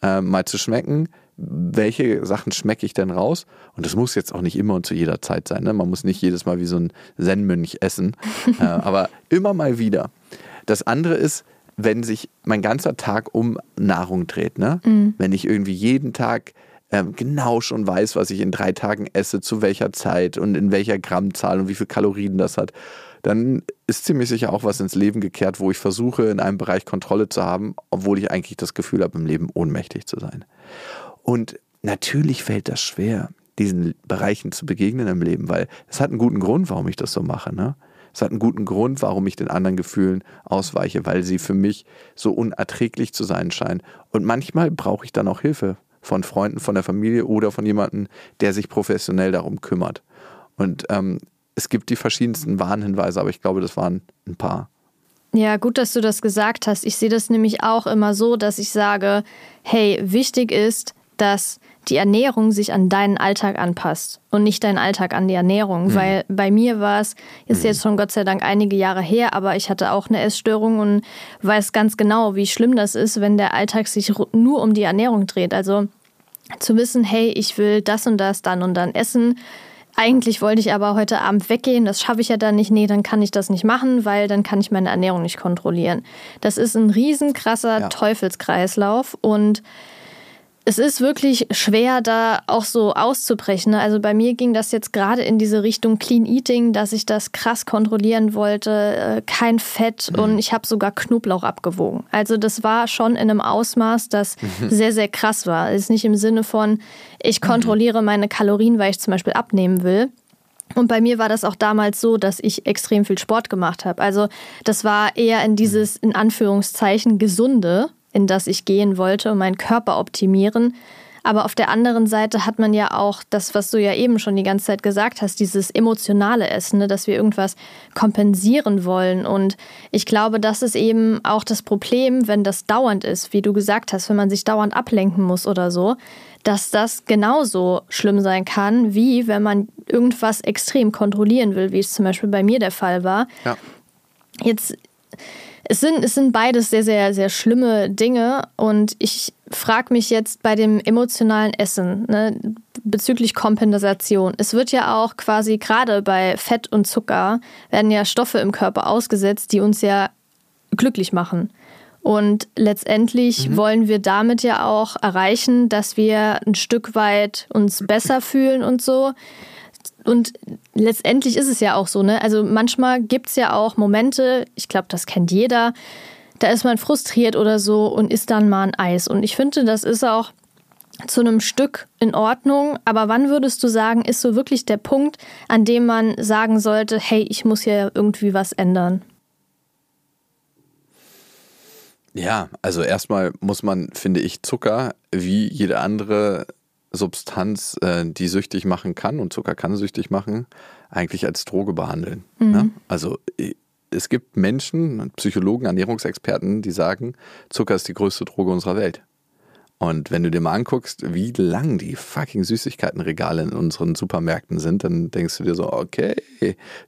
äh, mal zu schmecken? welche Sachen schmecke ich denn raus? Und das muss jetzt auch nicht immer und zu jeder Zeit sein. Ne? Man muss nicht jedes Mal wie so ein Zen-Mönch essen, [laughs] äh, aber immer mal wieder. Das andere ist, wenn sich mein ganzer Tag um Nahrung dreht. Ne? Mhm. Wenn ich irgendwie jeden Tag ähm, genau schon weiß, was ich in drei Tagen esse, zu welcher Zeit und in welcher Grammzahl und wie viel Kalorien das hat, dann ist ziemlich sicher auch was ins Leben gekehrt, wo ich versuche, in einem Bereich Kontrolle zu haben, obwohl ich eigentlich das Gefühl habe, im Leben ohnmächtig zu sein. Und natürlich fällt das schwer, diesen Bereichen zu begegnen im Leben, weil es hat einen guten Grund, warum ich das so mache. Ne? Es hat einen guten Grund, warum ich den anderen Gefühlen ausweiche, weil sie für mich so unerträglich zu sein scheinen. Und manchmal brauche ich dann auch Hilfe von Freunden, von der Familie oder von jemandem, der sich professionell darum kümmert. Und ähm, es gibt die verschiedensten Warnhinweise, aber ich glaube, das waren ein paar. Ja, gut, dass du das gesagt hast. Ich sehe das nämlich auch immer so, dass ich sage, hey, wichtig ist, dass die Ernährung sich an deinen Alltag anpasst und nicht dein Alltag an die Ernährung. Mhm. Weil bei mir war es, ist mhm. jetzt schon Gott sei Dank einige Jahre her, aber ich hatte auch eine Essstörung und weiß ganz genau, wie schlimm das ist, wenn der Alltag sich nur um die Ernährung dreht. Also zu wissen, hey, ich will das und das dann und dann essen. Eigentlich wollte ich aber heute Abend weggehen, das schaffe ich ja dann nicht. Nee, dann kann ich das nicht machen, weil dann kann ich meine Ernährung nicht kontrollieren. Das ist ein riesenkrasser ja. Teufelskreislauf und es ist wirklich schwer, da auch so auszubrechen. Ne? Also bei mir ging das jetzt gerade in diese Richtung Clean Eating, dass ich das krass kontrollieren wollte, äh, kein Fett mhm. und ich habe sogar Knoblauch abgewogen. Also das war schon in einem Ausmaß, das mhm. sehr, sehr krass war. Es ist nicht im Sinne von, ich mhm. kontrolliere meine Kalorien, weil ich zum Beispiel abnehmen will. Und bei mir war das auch damals so, dass ich extrem viel Sport gemacht habe. Also das war eher in dieses, in Anführungszeichen, gesunde in das ich gehen wollte und meinen Körper optimieren. Aber auf der anderen Seite hat man ja auch das, was du ja eben schon die ganze Zeit gesagt hast, dieses emotionale Essen, ne, dass wir irgendwas kompensieren wollen. Und ich glaube, das ist eben auch das Problem, wenn das dauernd ist, wie du gesagt hast, wenn man sich dauernd ablenken muss oder so, dass das genauso schlimm sein kann, wie wenn man irgendwas extrem kontrollieren will, wie es zum Beispiel bei mir der Fall war. Ja. Jetzt es sind, es sind beides sehr, sehr, sehr schlimme Dinge und ich frage mich jetzt bei dem emotionalen Essen ne, bezüglich Kompensation. Es wird ja auch quasi gerade bei Fett und Zucker werden ja Stoffe im Körper ausgesetzt, die uns ja glücklich machen. Und letztendlich mhm. wollen wir damit ja auch erreichen, dass wir ein Stück weit uns besser fühlen und so. Und letztendlich ist es ja auch so, ne? Also manchmal gibt es ja auch Momente, ich glaube, das kennt jeder, da ist man frustriert oder so und isst dann mal ein Eis. Und ich finde, das ist auch zu einem Stück in Ordnung. Aber wann würdest du sagen, ist so wirklich der Punkt, an dem man sagen sollte, hey, ich muss hier irgendwie was ändern? Ja, also erstmal muss man, finde ich, Zucker wie jede andere Substanz, äh, die süchtig machen kann, und Zucker kann süchtig machen, eigentlich als Droge behandeln. Mhm. Ne? Also es gibt Menschen, Psychologen, Ernährungsexperten, die sagen, Zucker ist die größte Droge unserer Welt. Und wenn du dir mal anguckst, wie lang die fucking Süßigkeitenregale in unseren Supermärkten sind, dann denkst du dir so, okay,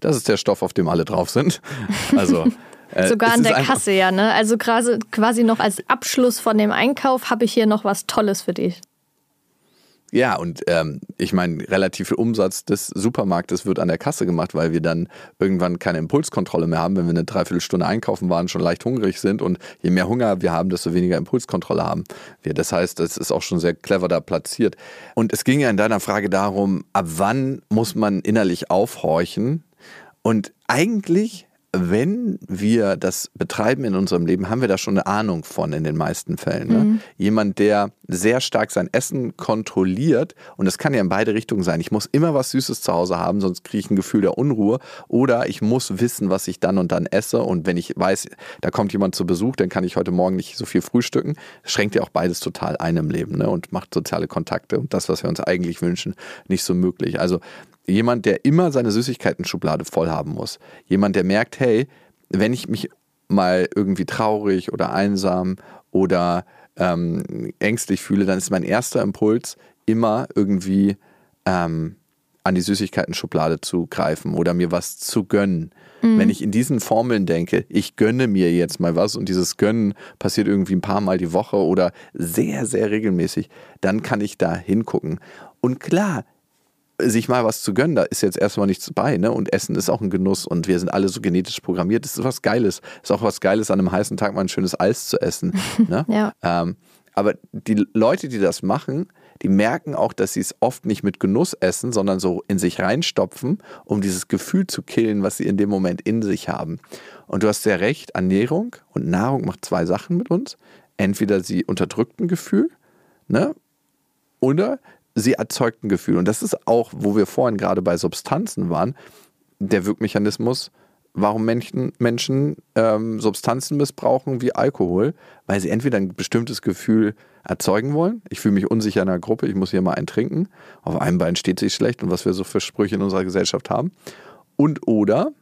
das ist der Stoff, auf dem alle drauf sind. [laughs] Also äh, Sogar an der Kasse, ja, ne? Also quasi noch als Abschluss von dem Einkauf habe ich hier noch was Tolles für dich. Ja, und ähm, ich meine, relativ viel Umsatz des Supermarktes wird an der Kasse gemacht, weil wir dann irgendwann keine Impulskontrolle mehr haben, wenn wir eine Dreiviertelstunde einkaufen waren, schon leicht hungrig sind und je mehr Hunger wir haben, desto weniger Impulskontrolle haben wir. Das heißt, das ist auch schon sehr clever da platziert. Und es ging ja in deiner Frage darum, ab wann muss man innerlich aufhorchen? Und eigentlich wenn wir das betreiben in unserem Leben, haben wir da schon eine Ahnung von in den meisten Fällen. Ne? Mhm. Jemand, der sehr stark sein Essen kontrolliert, und das kann ja in beide Richtungen sein. Ich muss immer was Süßes zu Hause haben, sonst kriege ich ein Gefühl der Unruhe. Oder ich muss wissen, was ich dann und dann esse. Und wenn ich weiß, da kommt jemand zu Besuch, dann kann ich heute Morgen nicht so viel frühstücken. Das schränkt ja auch beides total ein im Leben ne? und macht soziale Kontakte und das, was wir uns eigentlich wünschen, nicht so möglich. Also Jemand, der immer seine Süßigkeiten-Schublade voll haben muss. Jemand, der merkt, hey, wenn ich mich mal irgendwie traurig oder einsam oder ähm, ängstlich fühle, dann ist mein erster Impuls immer irgendwie ähm, an die Süßigkeiten-Schublade zu greifen oder mir was zu gönnen. Mhm. Wenn ich in diesen Formeln denke, ich gönne mir jetzt mal was und dieses Gönnen passiert irgendwie ein paar Mal die Woche oder sehr, sehr regelmäßig, dann kann ich da hingucken. Und klar, sich mal was zu gönnen, da ist jetzt erstmal nichts bei, ne? Und Essen ist auch ein Genuss und wir sind alle so genetisch programmiert. Das ist was Geiles. Ist auch was Geiles, an einem heißen Tag mal ein schönes Eis zu essen. [laughs] Ne? ja. Ähm, aber die Leute, die das machen, die merken auch, dass sie es oft nicht mit Genuss essen, sondern so in sich reinstopfen, um dieses Gefühl zu killen, was sie in dem Moment in sich haben. Und du hast sehr recht, Ernährung und Nahrung macht zwei Sachen mit uns. Entweder sie unterdrückt ein Gefühl, ne? Oder sie erzeugt ein Gefühl. Und das ist auch, wo wir vorhin gerade bei Substanzen waren, der Wirkmechanismus warum Menschen, Menschen ähm, Substanzen missbrauchen wie Alkohol, weil sie entweder ein bestimmtes Gefühl erzeugen wollen. Ich fühle mich unsicher in einer Gruppe, ich muss hier mal einen trinken. Auf einem Bein steht sich schlecht und was wir so für Sprüche in unserer Gesellschaft haben. Und oder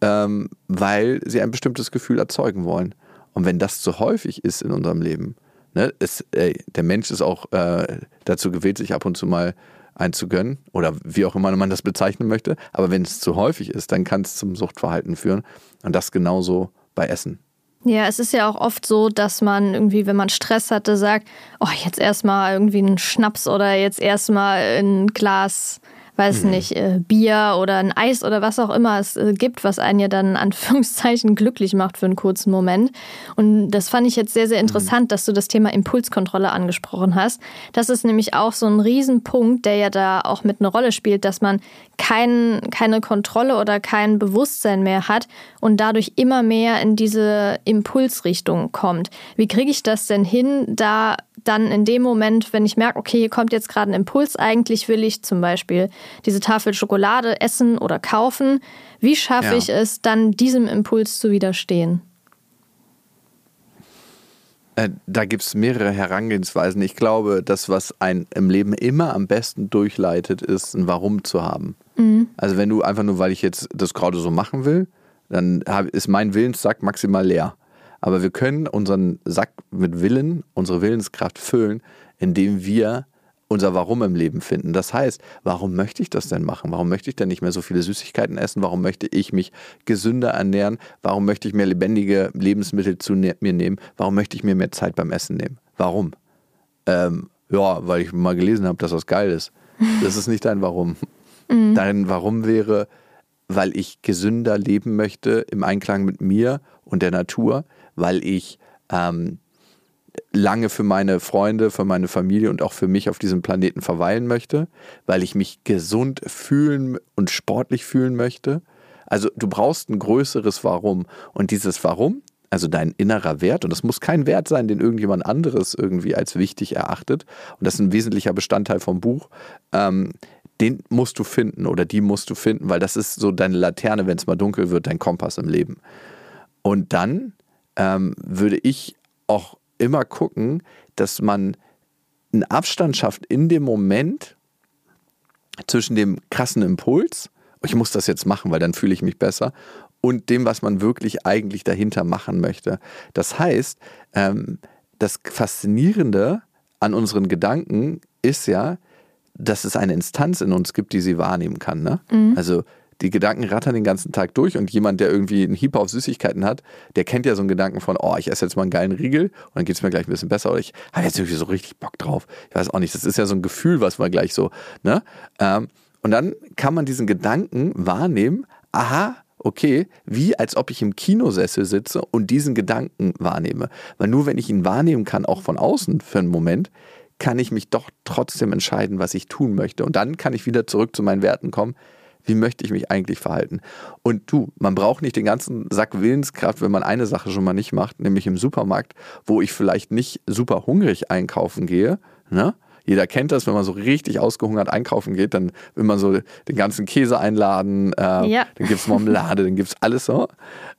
ähm, weil sie ein bestimmtes Gefühl erzeugen wollen. Und wenn das zu häufig ist in unserem Leben, ne, ist, ey, der Mensch ist auch äh, dazu gewählt, sich ab und zu mal einzugönnen oder wie auch immer man das bezeichnen möchte. Aber wenn es zu häufig ist, dann kann es zum Suchtverhalten führen. Und das genauso bei Essen. Ja, es ist ja auch oft so, dass man irgendwie, wenn man Stress hatte, sagt, oh, jetzt erstmal irgendwie einen Schnaps oder jetzt erstmal ein Glas weiß mhm. nicht, äh, Bier oder ein Eis oder was auch immer es äh, gibt, was einen ja dann in Anführungszeichen [laughs] glücklich macht für einen kurzen Moment. Und das fand ich jetzt sehr, sehr mhm. interessant, mhm. dass du das Thema Impulskontrolle angesprochen hast. Das ist nämlich auch so ein Riesenpunkt, der ja da auch mit einer Rolle spielt, dass man kein, keine Kontrolle oder kein Bewusstsein mehr hat und dadurch immer mehr in diese Impulsrichtung kommt. Wie kriege ich das denn hin, da dann in dem Moment, wenn ich merke, okay, hier kommt jetzt gerade ein Impuls, eigentlich will ich zum Beispiel diese Tafel Schokolade essen oder kaufen, wie schaffe ja. ich es dann, diesem Impuls zu widerstehen? Äh, da gibt es mehrere Herangehensweisen. Ich glaube, das, was ein im Leben immer am besten durchleitet, ist, ein Warum zu haben. Mhm. Also wenn du einfach nur, weil ich jetzt das gerade so machen will, dann ist mein Willenssack maximal leer. Aber wir können unseren Sack mit Willen, unsere Willenskraft füllen, indem wir unser Warum im Leben finden. Das heißt, warum möchte ich das denn machen? Warum möchte ich denn nicht mehr so viele Süßigkeiten essen? Warum möchte ich mich gesünder ernähren? Warum möchte ich mehr lebendige Lebensmittel zu ne-, mir nehmen? Warum möchte ich mir mehr Zeit beim Essen nehmen? Warum? Ähm, ja, weil ich mal gelesen habe, dass das geil ist. Das ist nicht dein Warum. [laughs] Mhm. Dein Warum wäre, weil ich gesünder leben möchte im Einklang mit mir und der Natur, weil ich ähm, lange für meine Freunde, für meine Familie und auch für mich auf diesem Planeten verweilen möchte, weil ich mich gesund fühlen und sportlich fühlen möchte. Also du brauchst ein größeres Warum. Und dieses Warum, also dein innerer Wert, und das muss kein Wert sein, den irgendjemand anderes irgendwie als wichtig erachtet, und das ist ein wesentlicher Bestandteil vom Buch, ähm, den musst du finden oder die musst du finden, weil das ist so deine Laterne, wenn es mal dunkel wird, dein Kompass im Leben. Und dann ähm, würde ich auch immer gucken, dass man einen Abstand schafft in dem Moment zwischen dem krassen Impuls, ich muss das jetzt machen, weil dann fühle ich mich besser, und dem, was man wirklich eigentlich dahinter machen möchte. Das heißt, ähm, das Faszinierende an unseren Gedanken ist ja, dass es eine Instanz in uns gibt, die sie wahrnehmen kann. Ne? Mhm. Also die Gedanken rattern den ganzen Tag durch und jemand, der irgendwie einen Hieb auf Süßigkeiten hat, der kennt ja so einen Gedanken von, oh, ich esse jetzt mal einen geilen Riegel und dann geht es mir gleich ein bisschen besser oder ich habe jetzt irgendwie so richtig Bock drauf. Ich weiß auch nicht, das ist ja so ein Gefühl, was man gleich so, ne? Ähm, und dann kann man diesen Gedanken wahrnehmen, aha, okay, wie als ob ich im Kinosessel sitze und diesen Gedanken wahrnehme. Weil nur wenn ich ihn wahrnehmen kann, auch von außen für einen Moment, kann ich mich doch trotzdem entscheiden, was ich tun möchte. Und dann kann ich wieder zurück zu meinen Werten kommen wie möchte ich mich eigentlich verhalten? Und du, man braucht nicht den ganzen Sack Willenskraft, wenn man eine Sache schon mal nicht macht, nämlich im Supermarkt, wo ich vielleicht nicht super hungrig einkaufen gehe, ne? Jeder kennt das, wenn man so richtig ausgehungert einkaufen geht, dann will man so den ganzen Käse einladen, äh, ja. dann gibt es Marmelade, dann gibt es alles so.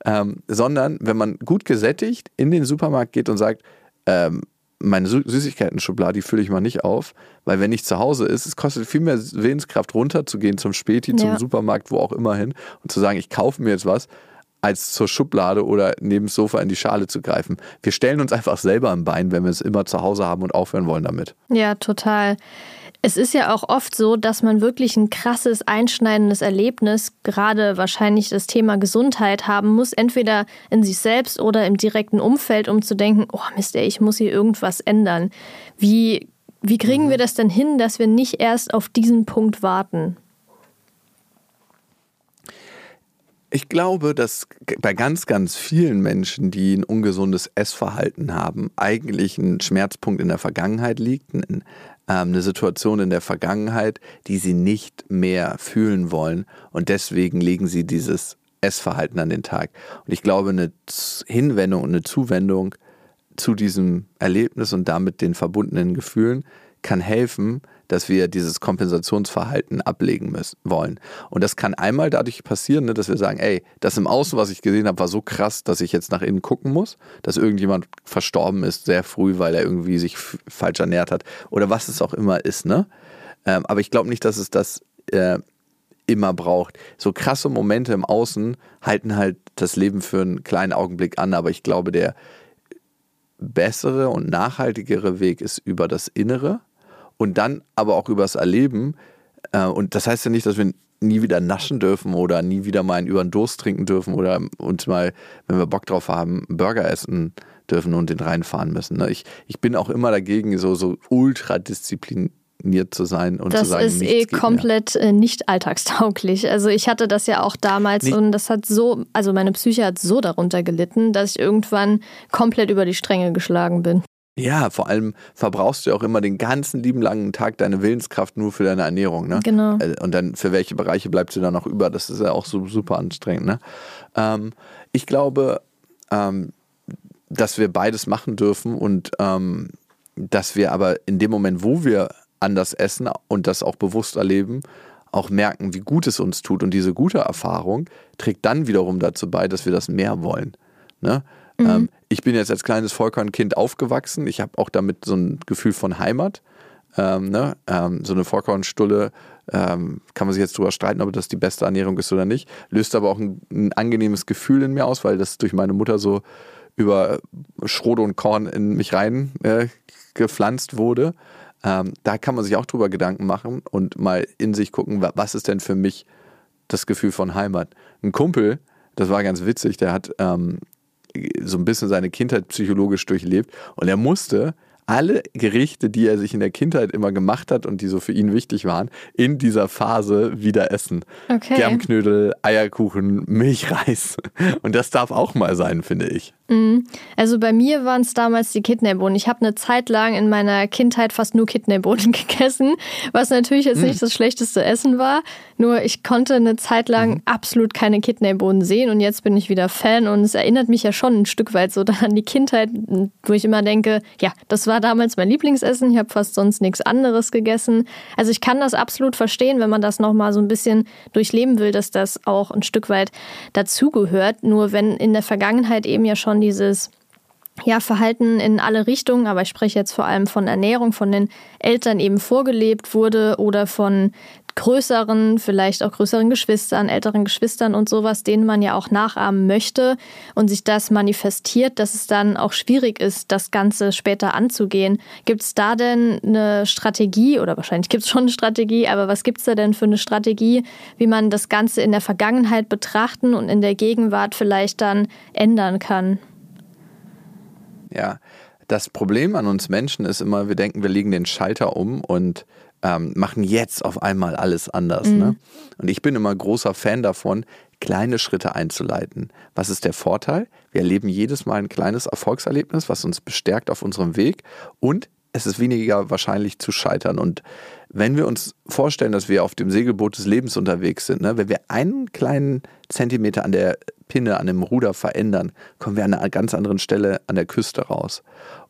Ähm, sondern wenn man gut gesättigt in den Supermarkt geht und sagt, ähm, meine Süßigkeiten-Schublade, die fülle ich mal nicht auf, weil wenn ich zu Hause ist, es kostet viel mehr Willenskraft runterzugehen zum Späti, zum Supermarkt, wo auch immer hin und zu sagen, ich kaufe mir jetzt was, als zur Schublade oder neben das Sofa in die Schale zu greifen. Wir stellen uns einfach selber am Bein, wenn wir es immer zu Hause haben und aufhören wollen damit. Ja, total. Es ist ja auch oft so, dass man wirklich ein krasses, einschneidendes Erlebnis, gerade wahrscheinlich das Thema Gesundheit haben muss, entweder in sich selbst oder im direkten Umfeld, um zu denken, oh Mist, ey, ich muss hier irgendwas ändern. Wie, wie kriegen wir mhm. das denn hin, dass wir nicht erst auf diesen Punkt warten? Ich glaube, dass bei ganz, ganz vielen Menschen, die ein ungesundes Essverhalten haben, eigentlich ein Schmerzpunkt in der Vergangenheit liegt, ein eine Situation in der Vergangenheit, die sie nicht mehr fühlen wollen. Und deswegen legen sie dieses Essverhalten an den Tag. Und ich glaube, eine Hinwendung und eine Zuwendung zu diesem Erlebnis und damit den verbundenen Gefühlen kann helfen, dass wir dieses Kompensationsverhalten ablegen müssen, wollen. Und das kann einmal dadurch passieren, ne, dass wir sagen, ey, das im Außen, was ich gesehen habe, war so krass, dass ich jetzt nach innen gucken muss, dass irgendjemand verstorben ist sehr früh, weil er irgendwie sich falsch ernährt hat oder was es auch immer ist. Ne? Ähm, aber ich glaube nicht, dass es das äh, immer braucht. So krasse Momente im Außen halten halt das Leben für einen kleinen Augenblick an, aber ich glaube, der bessere und nachhaltigere Weg ist über das Innere und dann aber auch übers Erleben. Äh, und das heißt ja nicht, dass wir nie wieder naschen dürfen oder nie wieder mal einen über den Durst trinken dürfen oder uns mal, wenn wir Bock drauf haben, Burger essen dürfen und den reinfahren müssen. Ne? Ich, ich bin auch immer dagegen, so, so ultra diszipliniert zu sein und das zu sagen, ist eh komplett mehr. Äh, nicht alltagstauglich. Also ich hatte das ja auch damals nee. und das hat so, also meine Psyche hat so darunter gelitten, dass ich irgendwann komplett über die Stränge geschlagen bin. Ja, vor allem verbrauchst du ja auch immer den ganzen lieben langen Tag deine Willenskraft nur für deine Ernährung. Ne? Genau. Äh, und dann für welche Bereiche bleibst du dann noch über? Das ist ja auch so super anstrengend. Ne? Ähm, ich glaube, ähm, dass wir beides machen dürfen und ähm, dass wir aber in dem Moment, wo wir anders essen und das auch bewusst erleben, auch merken, wie gut es uns tut. Und diese gute Erfahrung trägt dann wiederum dazu bei, dass wir das mehr wollen. Ne? Mhm. Ähm, ich bin jetzt als kleines Vollkornkind aufgewachsen. Ich habe auch damit so ein Gefühl von Heimat. Ähm, ne? ähm, so eine Vollkornstulle ähm, kann man sich jetzt drüber streiten, ob das die beste Ernährung ist oder nicht. Löst aber auch ein, ein angenehmes Gefühl in mir aus, weil das durch meine Mutter so über Schrot und Korn in mich rein äh, gepflanzt wurde. Ähm, da kann man sich auch drüber Gedanken machen und mal in sich gucken, was ist denn für mich das Gefühl von Heimat. Ein Kumpel, das war ganz witzig, der hat ähm, so ein bisschen seine Kindheit psychologisch durchlebt und er musste alle Gerichte, die er sich in der Kindheit immer gemacht hat und die so für ihn wichtig waren, in dieser Phase wieder essen. Okay. Germknödel, Eierkuchen, Milchreis. Und das darf auch mal sein, finde ich. Mhm. Also bei mir waren es damals die Kidneybohnen. Ich habe eine Zeit lang in meiner Kindheit fast nur Kidneybohnen [laughs] gegessen, was natürlich jetzt mhm. nicht das schlechteste Essen war. Nur ich konnte eine Zeit lang mhm. absolut keine Kidneybohnen sehen und jetzt bin ich wieder Fan und es erinnert mich ja schon ein Stück weit so [laughs] an die Kindheit, wo ich immer denke, ja, das war damals mein Lieblingsessen. Ich habe fast sonst nichts anderes gegessen. Also ich kann das absolut verstehen, wenn man das nochmal so ein bisschen durchleben will, dass das auch ein Stück weit dazugehört. Nur wenn in der Vergangenheit eben ja schon dieses ja, Verhalten in alle Richtungen, aber ich spreche jetzt vor allem von Ernährung, von den Eltern eben vorgelebt wurde oder von größeren, vielleicht auch größeren Geschwistern, älteren Geschwistern und sowas, denen man ja auch nachahmen möchte und sich das manifestiert, dass es dann auch schwierig ist, das Ganze später anzugehen. Gibt es da denn eine Strategie oder wahrscheinlich gibt es schon eine Strategie, aber was gibt es da denn für eine Strategie, wie man das Ganze in der Vergangenheit betrachten und in der Gegenwart vielleicht dann ändern kann? Ja, das Problem an uns Menschen ist immer, wir denken, wir legen den Schalter um und ähm, machen jetzt auf einmal alles anders. Ne? Mhm. Ne? Und ich bin immer großer Fan davon, kleine Schritte einzuleiten. Was ist der Vorteil? Wir erleben jedes Mal ein kleines Erfolgserlebnis, was uns bestärkt auf unserem Weg und es ist weniger wahrscheinlich zu scheitern. Und wenn wir uns vorstellen, dass wir auf dem Segelboot des Lebens unterwegs sind, ne, wenn wir einen kleinen Zentimeter an der Pinne, an dem Ruder verändern, kommen wir an einer ganz anderen Stelle an der Küste raus.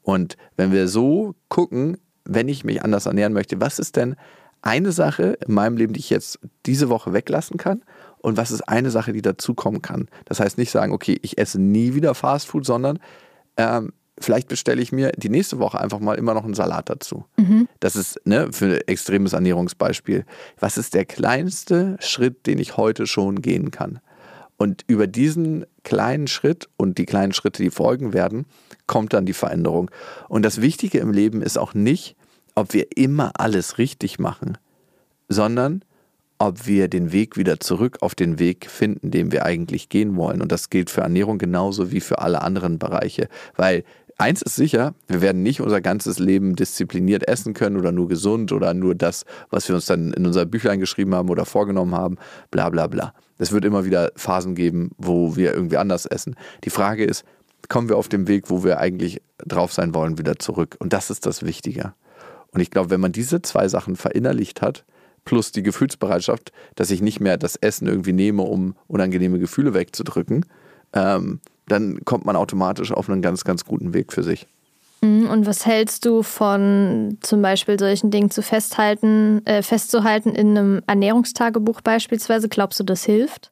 Und wenn wir so gucken, wenn ich mich anders ernähren möchte, was ist denn eine Sache in meinem Leben, die ich jetzt diese Woche weglassen kann? Und was ist eine Sache, die dazukommen kann? Das heißt nicht sagen, okay, ich esse nie wieder Fastfood, sondern ähm, vielleicht bestelle ich mir die nächste Woche einfach mal immer noch einen Salat dazu. Mhm. Das ist ne, für ein extremes Ernährungsbeispiel. Was ist der kleinste Schritt, den ich heute schon gehen kann? Und über diesen kleinen Schritt und die kleinen Schritte, die folgen werden, kommt dann die Veränderung. Und das Wichtige im Leben ist auch nicht, ob wir immer alles richtig machen, sondern ob wir den Weg wieder zurück auf den Weg finden, den wir eigentlich gehen wollen. Und das gilt für Ernährung genauso wie für alle anderen Bereiche. Weil eins ist sicher, wir werden nicht unser ganzes Leben diszipliniert essen können oder nur gesund oder nur das, was wir uns dann in unser Büchlein geschrieben haben oder vorgenommen haben, bla bla bla. Es wird immer wieder Phasen geben, wo wir irgendwie anders essen. Die Frage ist, kommen wir auf dem Weg, wo wir eigentlich drauf sein wollen, wieder zurück? Und das ist das Wichtige. Und ich glaube, wenn man diese zwei Sachen verinnerlicht hat, plus die Gefühlsbereitschaft, dass ich nicht mehr das Essen irgendwie nehme, um unangenehme Gefühle wegzudrücken, ähm, dann kommt man automatisch auf einen ganz, ganz guten Weg für sich. Mhm, und was hältst du von zum Beispiel solchen Dingen zu festhalten, äh, festzuhalten in einem Ernährungstagebuch beispielsweise? Glaubst du, das hilft?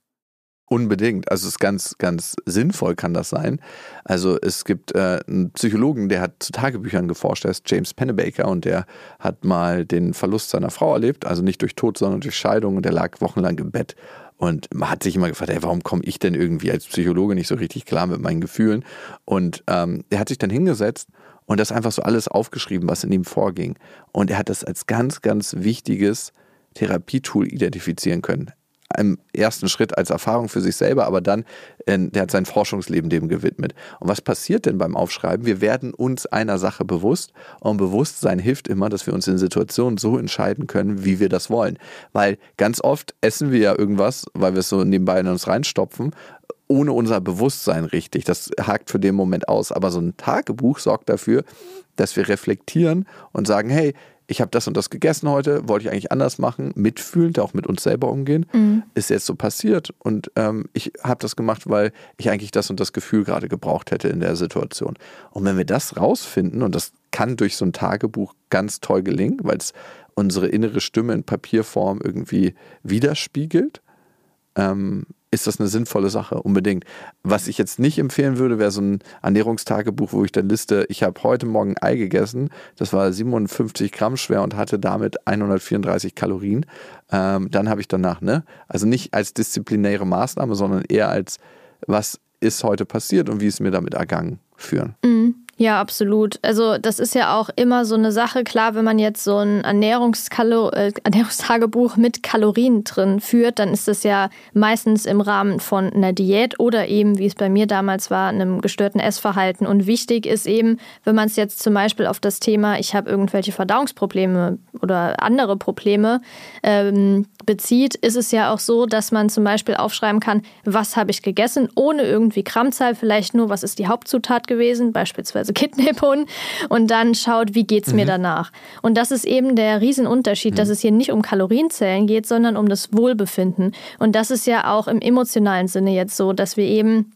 Unbedingt. Also es ist ganz, ganz sinnvoll kann das sein. Also es gibt äh, einen Psychologen, der hat zu Tagebüchern geforscht, der ist James Pennebaker und der hat mal den Verlust seiner Frau erlebt, also nicht durch Tod, sondern durch Scheidung und der lag wochenlang im Bett. Und man hat sich immer gefragt, ey, warum komme ich denn irgendwie als Psychologe nicht so richtig klar mit meinen Gefühlen? Und ähm, er hat sich dann hingesetzt und das einfach so alles aufgeschrieben, was in ihm vorging. Und er hat das als ganz, ganz wichtiges Therapietool identifizieren können im ersten Schritt als Erfahrung für sich selber, aber dann, äh, der hat sein Forschungsleben dem gewidmet. Und was passiert denn beim Aufschreiben? Wir werden uns einer Sache bewusst und Bewusstsein hilft immer, dass wir uns in Situationen so entscheiden können, wie wir das wollen. Weil ganz oft essen wir ja irgendwas, weil wir es so nebenbei in uns reinstopfen, ohne unser Bewusstsein richtig. Das hakt für den Moment aus. Aber so ein Tagebuch sorgt dafür, dass wir reflektieren und sagen, hey, ich habe das und das gegessen heute, wollte ich eigentlich anders machen, mitfühlend, auch mit uns selber umgehen, mhm. ist jetzt so passiert und ähm, ich habe das gemacht, weil ich eigentlich das und das Gefühl gerade gebraucht hätte in der Situation. Und wenn wir das rausfinden, und das kann durch so ein Tagebuch ganz toll gelingen, weil es unsere innere Stimme in Papierform irgendwie widerspiegelt, ähm, ist das eine sinnvolle Sache, unbedingt. Was ich jetzt nicht empfehlen würde, wäre so ein Ernährungstagebuch, wo ich dann liste, ich habe heute Morgen Ei gegessen, das war 57 Gramm schwer und hatte damit 134 Kalorien. Ähm, dann habe ich danach, ne? Also nicht als disziplinäre Maßnahme, sondern eher als, was ist heute passiert und wie ist mir damit ergangen führen. Mhm. Ja, absolut. Also das ist ja auch immer so eine Sache. Klar, wenn man jetzt so ein Ernährungskalo äh, Ernährungstagebuch mit Kalorien drin führt, dann ist das ja meistens im Rahmen von einer Diät oder eben, wie es bei mir damals war, einem gestörten Essverhalten. Und wichtig ist eben, wenn man es jetzt zum Beispiel auf das Thema, ich habe irgendwelche Verdauungsprobleme oder andere Probleme ähm, bezieht, ist es ja auch so, dass man zum Beispiel aufschreiben kann, was habe ich gegessen, ohne irgendwie Grammzahl, vielleicht nur, was ist die Hauptzutat gewesen, beispielsweise also Kidneybohnen, und dann schaut, wie geht es mir mhm. danach. Und das ist eben der Riesenunterschied, mhm. dass es hier nicht um Kalorienzellen geht, sondern um das Wohlbefinden. Und das ist ja auch im emotionalen Sinne jetzt so, dass wir eben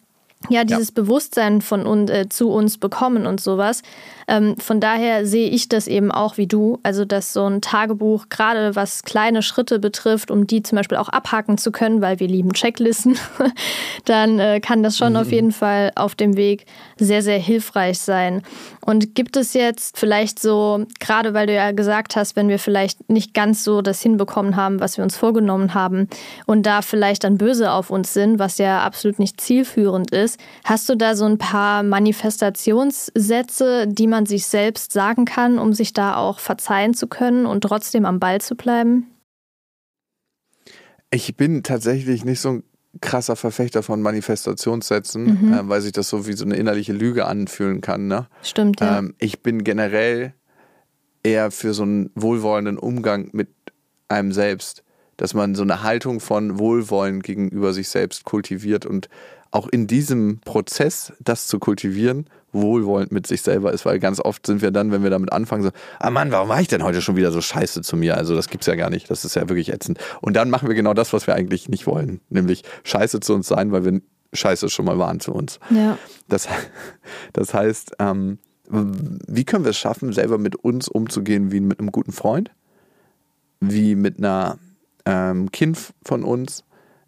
ja dieses ja. Bewusstsein von uns äh, zu uns bekommen und sowas. Ähm, von daher sehe ich das eben auch wie du, also dass so ein Tagebuch gerade was kleine Schritte betrifft, um die zum Beispiel auch abhaken zu können, weil wir lieben Checklisten, [laughs] dann äh, kann das schon mhm. auf jeden Fall auf dem Weg sehr, sehr hilfreich sein. Und gibt es jetzt vielleicht so, gerade weil du ja gesagt hast, wenn wir vielleicht nicht ganz so das hinbekommen haben, was wir uns vorgenommen haben und da vielleicht dann böse auf uns sind, was ja absolut nicht zielführend ist, hast du da so ein paar Manifestationssätze, die man sich selbst sagen kann, um sich da auch verzeihen zu können und trotzdem am Ball zu bleiben? Ich bin tatsächlich nicht so ein krasser Verfechter von Manifestationssätzen, mhm. äh, weil sich das so wie so eine innerliche Lüge anfühlen kann. Ne? Stimmt, ja. Ähm, ich bin generell eher für so einen wohlwollenden Umgang mit einem selbst, dass man so eine Haltung von Wohlwollen gegenüber sich selbst kultiviert und auch in diesem Prozess, das zu kultivieren, wohlwollend mit sich selber ist, weil ganz oft sind wir dann, wenn wir damit anfangen, so, ah Mann, warum war ich denn heute schon wieder so scheiße zu mir? Also das gibt's ja gar nicht, das ist ja wirklich ätzend. Und dann machen wir genau das, was wir eigentlich nicht wollen, nämlich scheiße zu uns sein, weil wir scheiße schon mal waren zu uns. Ja. Das, das heißt, ähm, wie können wir es schaffen, selber mit uns umzugehen wie mit einem guten Freund? Wie mit einer ähm, Kind von uns?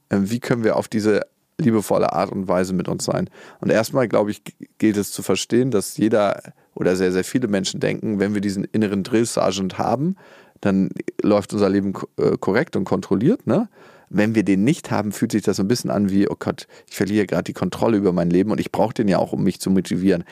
Äh, wie können wir auf diese liebevolle Art und Weise mit uns sein. Und erstmal, glaube ich, gilt es zu verstehen, dass jeder oder sehr, sehr viele Menschen denken, wenn wir diesen inneren Drill Sergeant haben, dann läuft unser Leben äh, korrekt und kontrolliert. Ne? Wenn wir den nicht haben, fühlt sich das so ein bisschen an wie, oh Gott, ich verliere gerade die Kontrolle über mein Leben und ich brauche den ja auch, um mich zu motivieren.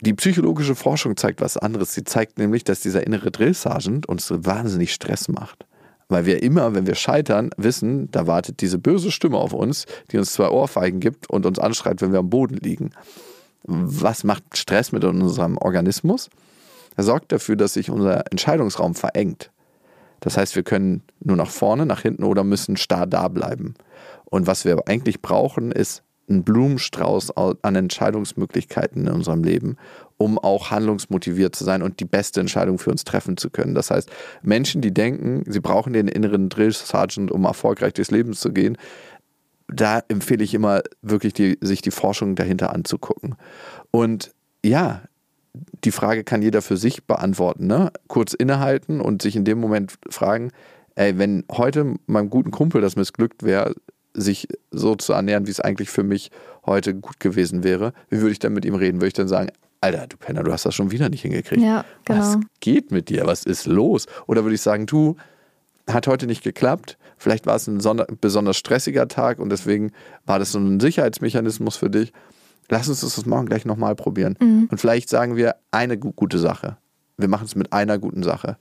Die psychologische Forschung zeigt was anderes. Sie zeigt nämlich, dass dieser innere Drill Sergeant uns wahnsinnig Stress macht. Weil wir immer, wenn wir scheitern, wissen, da wartet diese böse Stimme auf uns, die uns zwei Ohrfeigen gibt und uns anschreit, wenn wir am Boden liegen. Was macht Stress mit unserem Organismus? Er sorgt dafür, dass sich unser Entscheidungsraum verengt. Das heißt, wir können nur nach vorne, nach hinten oder müssen starr da bleiben. Und was wir eigentlich brauchen, ist ein Blumenstrauß an Entscheidungsmöglichkeiten in unserem Leben, um auch handlungsmotiviert zu sein und die beste Entscheidung für uns treffen zu können. Das heißt, Menschen, die denken, sie brauchen den inneren Drill Sergeant, um erfolgreich durchs Leben zu gehen, da empfehle ich immer wirklich, die, sich die Forschung dahinter anzugucken. Und ja, die Frage kann jeder für sich beantworten. Ne? Kurz innehalten und sich in dem Moment fragen, ey, wenn heute meinem guten Kumpel das missglückt wäre, sich so zu ernähren, wie es eigentlich für mich heute gut gewesen wäre, wie würde ich dann mit ihm reden? Würde ich dann sagen, Alter, du Penner, du hast das schon wieder nicht hingekriegt. Ja, genau. Was geht mit dir? Was ist los? Oder würde ich sagen, du, hat heute nicht geklappt. Vielleicht war es ein besonders stressiger Tag und deswegen war das so ein Sicherheitsmechanismus für dich. Lass uns das morgen gleich nochmal probieren. Mhm. Und vielleicht sagen wir eine gute Sache. Wir machen es mit einer guten Sache.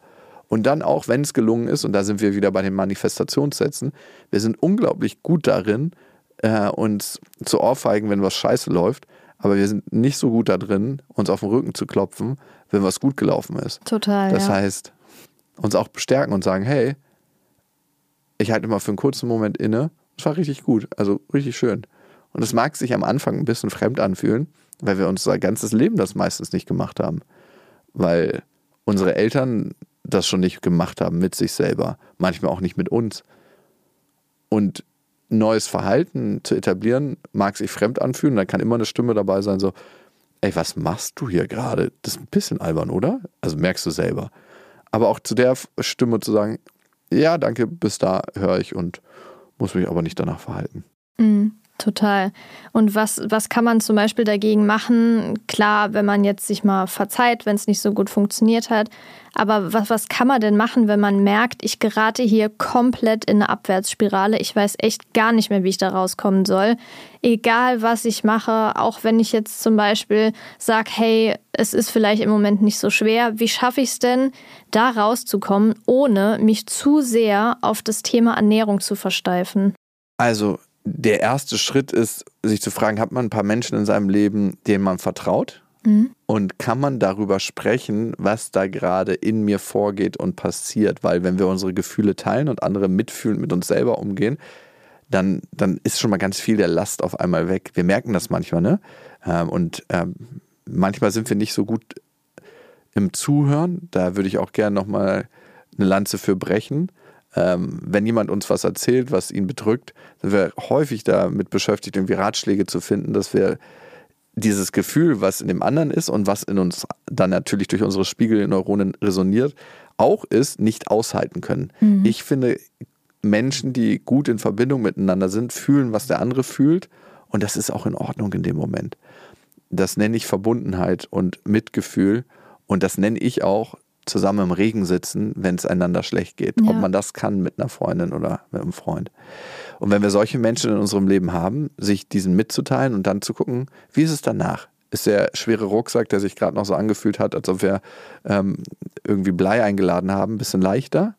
Und dann auch, wenn es gelungen ist, und da sind wir wieder bei den Manifestationssätzen, wir sind unglaublich gut darin, äh, uns zu ohrfeigen, wenn was scheiße läuft, aber wir sind nicht so gut da drin, uns auf den Rücken zu klopfen, wenn was gut gelaufen ist. Total. Das ja. heißt, uns auch bestärken und sagen, hey, ich halte mal für einen kurzen Moment inne. Es war richtig gut, also richtig schön. Und es mag sich am Anfang ein bisschen fremd anfühlen, weil wir unser ganzes Leben das meistens nicht gemacht haben. Weil unsere Eltern das schon nicht gemacht haben mit sich selber, manchmal auch nicht mit uns. Und neues Verhalten zu etablieren, mag sich fremd anfühlen. Da kann immer eine Stimme dabei sein, so, ey, was machst du hier gerade? Das ist ein bisschen albern, oder? Also merkst du selber. Aber auch zu der Stimme zu sagen, ja, danke, bis da höre ich und muss mich aber nicht danach verhalten. Mhm. Total. Und was, was kann man zum Beispiel dagegen machen? Klar, wenn man jetzt sich mal verzeiht, wenn es nicht so gut funktioniert hat. Aber was, was kann man denn machen, wenn man merkt, ich gerate hier komplett in eine Abwärtsspirale? Ich weiß echt gar nicht mehr, wie ich da rauskommen soll. Egal, was ich mache, auch wenn ich jetzt zum Beispiel sage, hey, es ist vielleicht im Moment nicht so schwer, wie schaffe ich es denn, da rauszukommen, ohne mich zu sehr auf das Thema Ernährung zu versteifen? Also der erste Schritt ist, sich zu fragen, hat man ein paar Menschen in seinem Leben, denen man vertraut? Mhm. Und kann man darüber sprechen, was da gerade in mir vorgeht und passiert? Weil wenn wir unsere Gefühle teilen und andere mitfühlen, mit uns selber umgehen, dann, dann ist schon mal ganz viel der Last auf einmal weg. Wir merken das manchmal, ne? Ähm, und ähm, manchmal sind wir nicht so gut im Zuhören. Da würde ich auch gerne nochmal eine Lanze für brechen ähm, wenn jemand uns was erzählt, was ihn bedrückt, sind wir häufig damit beschäftigt, irgendwie Ratschläge zu finden, dass wir dieses Gefühl, was in dem anderen ist und was in uns dann natürlich durch unsere Spiegelneuronen resoniert, auch ist, nicht aushalten können. Mhm. Ich finde, Menschen, die gut in Verbindung miteinander sind, fühlen, was der andere fühlt und das ist auch in Ordnung in dem Moment. Das nenne ich Verbundenheit und Mitgefühl und das nenne ich auch zusammen im Regen sitzen, wenn es einander schlecht geht. Ja. Ob man das kann mit einer Freundin oder mit einem Freund. Und wenn wir solche Menschen in unserem Leben haben, sich diesen mitzuteilen und dann zu gucken, wie ist es danach? Ist der schwere Rucksack, der sich gerade noch so angefühlt hat, als ob wir ähm, irgendwie Blei eingeladen haben, ein bisschen leichter?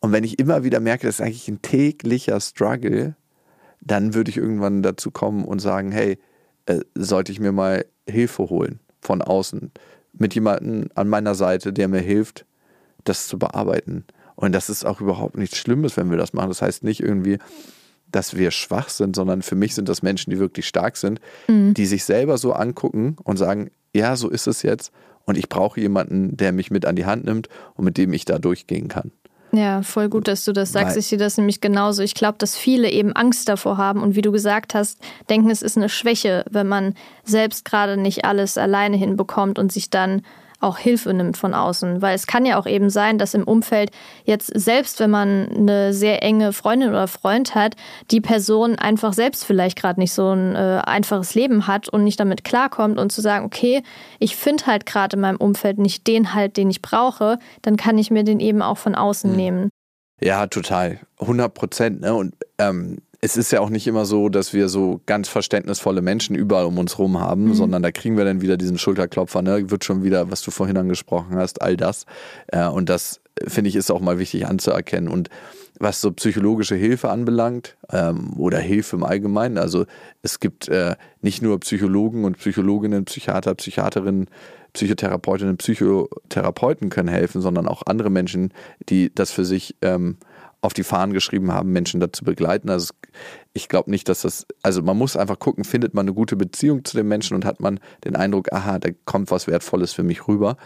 Und wenn ich immer wieder merke, das ist eigentlich ein täglicher Struggle, dann würde ich irgendwann dazu kommen und sagen, hey, äh, sollte ich mir mal Hilfe holen von außen? Mit jemandem an meiner Seite, der mir hilft, das zu bearbeiten. Und das ist auch überhaupt nichts Schlimmes, wenn wir das machen. Das heißt nicht irgendwie, dass wir schwach sind, sondern für mich sind das Menschen, die wirklich stark sind, mhm. die sich selber so angucken und sagen, ja, so ist es jetzt. Und ich brauche jemanden, der mich mit an die Hand nimmt und mit dem ich da durchgehen kann. Ja, voll gut, dass du das sagst. Weil ich sehe das nämlich genauso. Ich glaube, dass viele eben Angst davor haben und wie du gesagt hast, denken, es ist eine Schwäche, wenn man selbst gerade nicht alles alleine hinbekommt und sich dann auch Hilfe nimmt von außen. Weil es kann ja auch eben sein, dass im Umfeld jetzt selbst, wenn man eine sehr enge Freundin oder Freund hat, die Person einfach selbst vielleicht gerade nicht so ein äh, einfaches Leben hat und nicht damit klarkommt und zu sagen, okay, ich finde halt gerade in meinem Umfeld nicht den Halt, den ich brauche, dann kann ich mir den eben auch von außen mhm. nehmen. Ja, total. 100 Prozent. Ne? Und ähm, es ist ja auch nicht immer so, dass wir so ganz verständnisvolle Menschen überall um uns rum haben, mhm. sondern da kriegen wir dann wieder diesen Schulterklopfer, ne? Wird schon wieder, was du vorhin angesprochen hast, all das. Äh, und das finde ich ist auch mal wichtig anzuerkennen. Und was so psychologische Hilfe anbelangt ähm, oder Hilfe im Allgemeinen, also es gibt äh, nicht nur Psychologen und Psychologinnen, Psychiater, Psychiaterinnen, Psychotherapeutinnen, Psychotherapeuten können helfen, sondern auch andere Menschen, die das für sich ähm, auf die Fahnen geschrieben haben, Menschen dazu begleiten. Also ich glaube nicht, dass das, also man muss einfach gucken, findet man eine gute Beziehung zu dem Menschen und hat man den Eindruck, aha, da kommt was Wertvolles für mich rüber.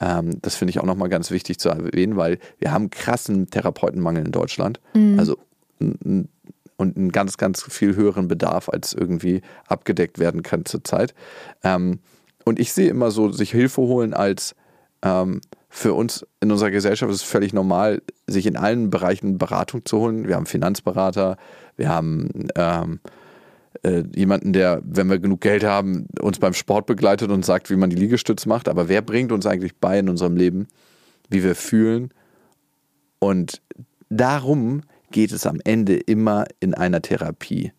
Ähm, das finde ich auch nochmal ganz wichtig zu erwähnen, weil wir haben krassen Therapeutenmangel in Deutschland. Mhm. Also und einen ganz, ganz viel höheren Bedarf, als irgendwie abgedeckt werden kann zurzeit. Ähm, und ich sehe immer so, sich Hilfe holen als ähm, für uns in unserer Gesellschaft ist es völlig normal, sich in allen Bereichen Beratung zu holen. Wir haben Finanzberater, wir haben ähm, äh, jemanden, der, wenn wir genug Geld haben, uns beim Sport begleitet und sagt, wie man die Liegestütze macht. Aber wer bringt uns eigentlich bei in unserem Leben, wie wir fühlen? Und darum geht es am Ende immer in einer Therapie.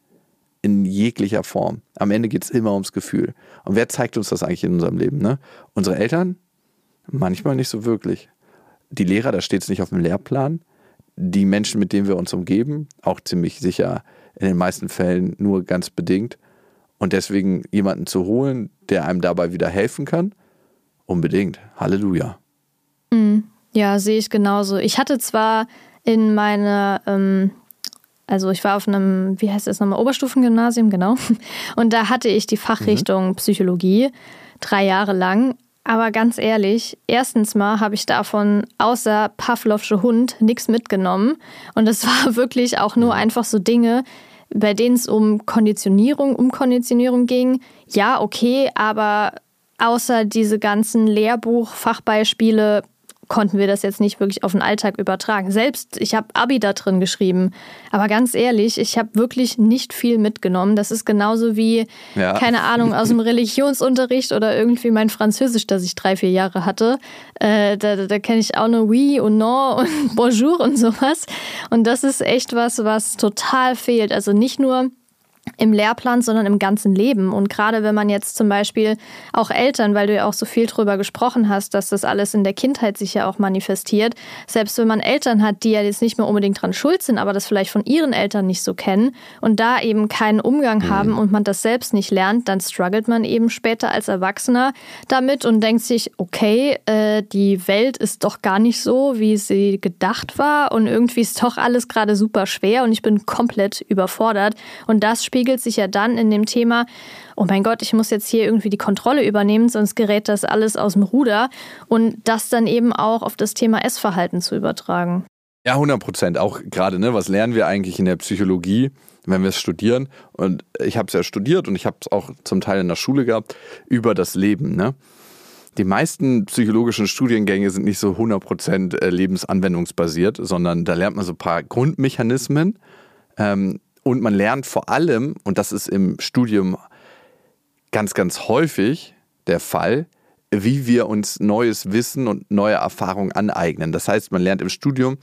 In jeglicher Form. Am Ende geht es immer ums Gefühl. Und wer zeigt uns das eigentlich in unserem Leben? Ne? Unsere Eltern? Manchmal nicht so wirklich. Die Lehrer, da steht es nicht auf dem Lehrplan. Die Menschen, mit denen wir uns umgeben, auch ziemlich sicher in den meisten Fällen nur ganz bedingt. Und deswegen jemanden zu holen, der einem dabei wieder helfen kann, unbedingt. Halleluja. Mhm. Ja, sehe ich genauso. Ich hatte zwar in meiner, ähm, also ich war auf einem, wie heißt das nochmal, Oberstufengymnasium, genau. [laughs] Und da hatte ich die Fachrichtung mhm. Psychologie drei Jahre lang. Aber ganz ehrlich, erstens mal habe ich davon außer Pavlovsche Hund nichts mitgenommen. Und es [laughs] war wirklich auch nur einfach so Dinge, bei denen es um Konditionierung, um Konditionierung ging. Ja, okay, aber außer diese ganzen Lehrbuch-Fachbeispiele konnten wir das jetzt nicht wirklich auf den Alltag übertragen. Selbst, ich habe Abi da drin geschrieben. Aber ganz ehrlich, ich habe wirklich nicht viel mitgenommen. Das ist genauso wie, ja. keine Ahnung, aus dem [laughs] Religionsunterricht oder irgendwie mein Französisch, das ich drei, vier Jahre hatte. Äh, da da, da kenne ich auch nur oui und non [laughs] und bonjour und sowas. Und das ist echt was, was total fehlt. Also nicht nur im Lehrplan, sondern im ganzen Leben. Und gerade wenn man jetzt zum Beispiel auch Eltern, weil du ja auch so viel drüber gesprochen hast, dass das alles in der Kindheit sich ja auch manifestiert, selbst wenn man Eltern hat, die ja jetzt nicht mehr unbedingt dran schuld sind, aber das vielleicht von ihren Eltern nicht so kennen und da eben keinen Umgang mhm. haben und man das selbst nicht lernt, dann struggelt man eben später als Erwachsener damit und denkt sich, okay, äh, die Welt ist doch gar nicht so, wie sie gedacht war und irgendwie ist doch alles gerade super schwer und ich bin komplett überfordert. Und das spiegelt sich ja dann in dem Thema, oh mein Gott, ich muss jetzt hier irgendwie die Kontrolle übernehmen, sonst gerät das alles aus dem Ruder. Und das dann eben auch auf das Thema Essverhalten zu übertragen. Ja, 100 Prozent. Auch gerade, ne, was lernen wir eigentlich in der Psychologie, wenn wir es studieren? Und ich habe es ja studiert und ich habe es auch zum Teil in der Schule gehabt, über das Leben. Ne? Die meisten psychologischen Studiengänge sind nicht so 100% äh, lebensanwendungsbasiert, sondern da lernt man so ein paar Grundmechanismen, ähm, und man lernt vor allem, und das ist im Studium ganz, ganz häufig der Fall, wie wir uns neues Wissen und neue Erfahrungen aneignen. Das heißt, man lernt im Studium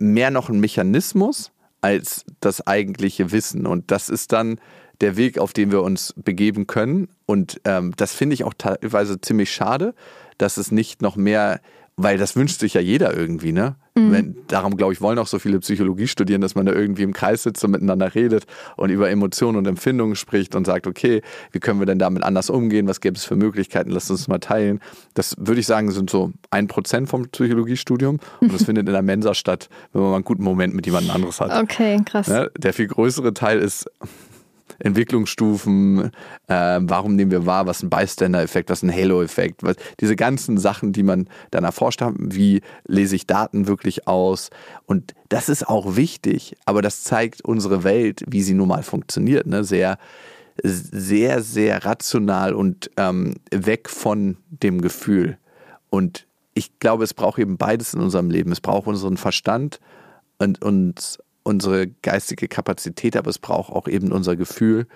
mehr noch einen Mechanismus als das eigentliche Wissen. Und das ist dann der Weg, auf den wir uns begeben können. Und ähm, das finde ich auch teilweise ziemlich schade, dass es nicht noch mehr weil das wünscht sich ja jeder irgendwie, ne? Mhm. Wenn, darum, glaube ich, wollen auch so viele Psychologie studieren, dass man da irgendwie im Kreis sitzt und miteinander redet und über Emotionen und Empfindungen spricht und sagt, okay, wie können wir denn damit anders umgehen? Was gäbe es für Möglichkeiten? Lass uns mal teilen. Das würde ich sagen, sind so ein Prozent vom Psychologiestudium und das [laughs] findet in der Mensa statt, wenn man mal einen guten Moment mit jemand anderes hat. Okay, krass. Ja, der viel größere Teil ist Entwicklungsstufen, äh, warum nehmen wir wahr, was ein Bystander-Effekt, was ein Halo-Effekt, diese ganzen Sachen, die man dann erforscht hat, wie lese ich Daten wirklich aus. Und das ist auch wichtig, aber das zeigt unsere Welt, wie sie nun mal funktioniert, ne? sehr, sehr, sehr rational und ähm, weg von dem Gefühl. Und ich glaube, es braucht eben beides in unserem Leben. Es braucht unseren Verstand und uns unsere geistige Kapazität, aber es braucht auch eben unser Gefühl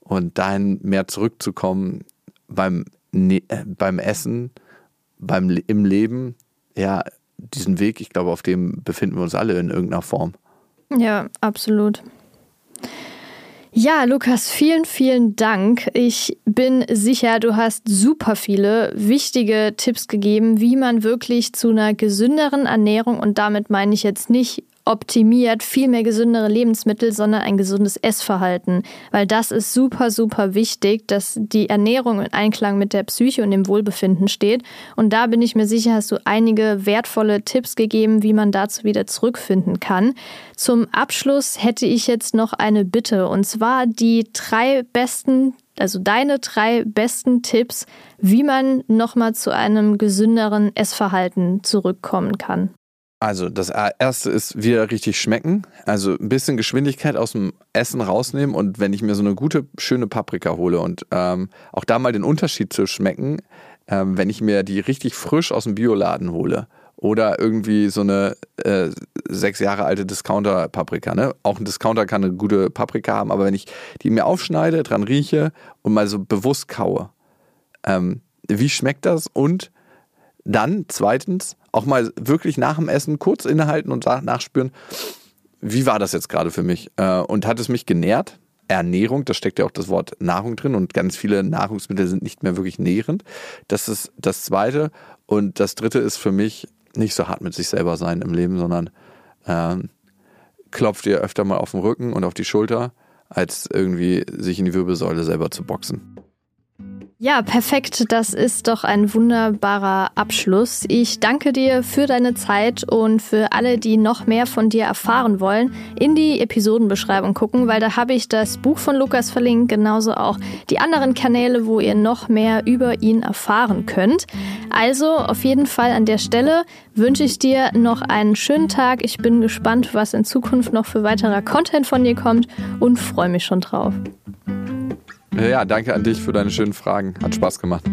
und dahin mehr zurückzukommen beim, ne äh, beim Essen, beim, im Leben. Ja, diesen Weg, ich glaube, auf dem befinden wir uns alle in irgendeiner Form. Ja, absolut. Ja, Lukas, vielen, vielen Dank. Ich bin sicher, du hast super viele wichtige Tipps gegeben, wie man wirklich zu einer gesünderen Ernährung und damit meine ich jetzt nicht optimiert viel mehr gesündere Lebensmittel, sondern ein gesundes Essverhalten. Weil das ist super, super wichtig, dass die Ernährung in Einklang mit der Psyche und dem Wohlbefinden steht. Und da bin ich mir sicher, hast du einige wertvolle Tipps gegeben, wie man dazu wieder zurückfinden kann. Zum Abschluss hätte ich jetzt noch eine Bitte und zwar die drei besten also deine drei besten Tipps, wie man nochmal zu einem gesünderen Essverhalten zurückkommen kann. Also das erste ist wieder richtig schmecken. Also ein bisschen Geschwindigkeit aus dem Essen rausnehmen und wenn ich mir so eine gute, schöne Paprika hole und ähm, auch da mal den Unterschied zu schmecken, ähm, wenn ich mir die richtig frisch aus dem Bioladen hole oder irgendwie so eine äh, sechs Jahre alte Discounter-Paprika. Ne? Auch ein Discounter kann eine gute Paprika haben, aber wenn ich die mir aufschneide, dran rieche und mal so bewusst kaue, ähm, wie schmeckt das? Und dann zweitens auch mal wirklich nach dem Essen kurz innehalten und nachspüren, wie war das jetzt gerade für mich? Äh, und hat es mich genährt? Ernährung, da steckt ja auch das Wort Nahrung drin und ganz viele Nahrungsmittel sind nicht mehr wirklich nährend. Das ist das Zweite. Und das Dritte ist für mich nicht so hart mit sich selber sein im Leben, sondern ähm, klopft ihr öfter mal auf den Rücken und auf die Schulter, als irgendwie sich in die Wirbelsäule selber zu boxen. Ja, perfekt. Das ist doch ein wunderbarer Abschluss. Ich danke dir für deine Zeit und für alle, die noch mehr von dir erfahren wollen, in die Episodenbeschreibung gucken, weil da habe ich das Buch von Lukas verlinkt, genauso auch die anderen Kanäle, wo ihr noch mehr über ihn erfahren könnt. Also auf jeden Fall an der Stelle wünsche ich dir noch einen schönen Tag. Ich bin gespannt, was in Zukunft noch für weiterer Content von dir kommt und freue mich schon drauf. Ja, danke an dich für deine schönen Fragen. Hat Spaß gemacht.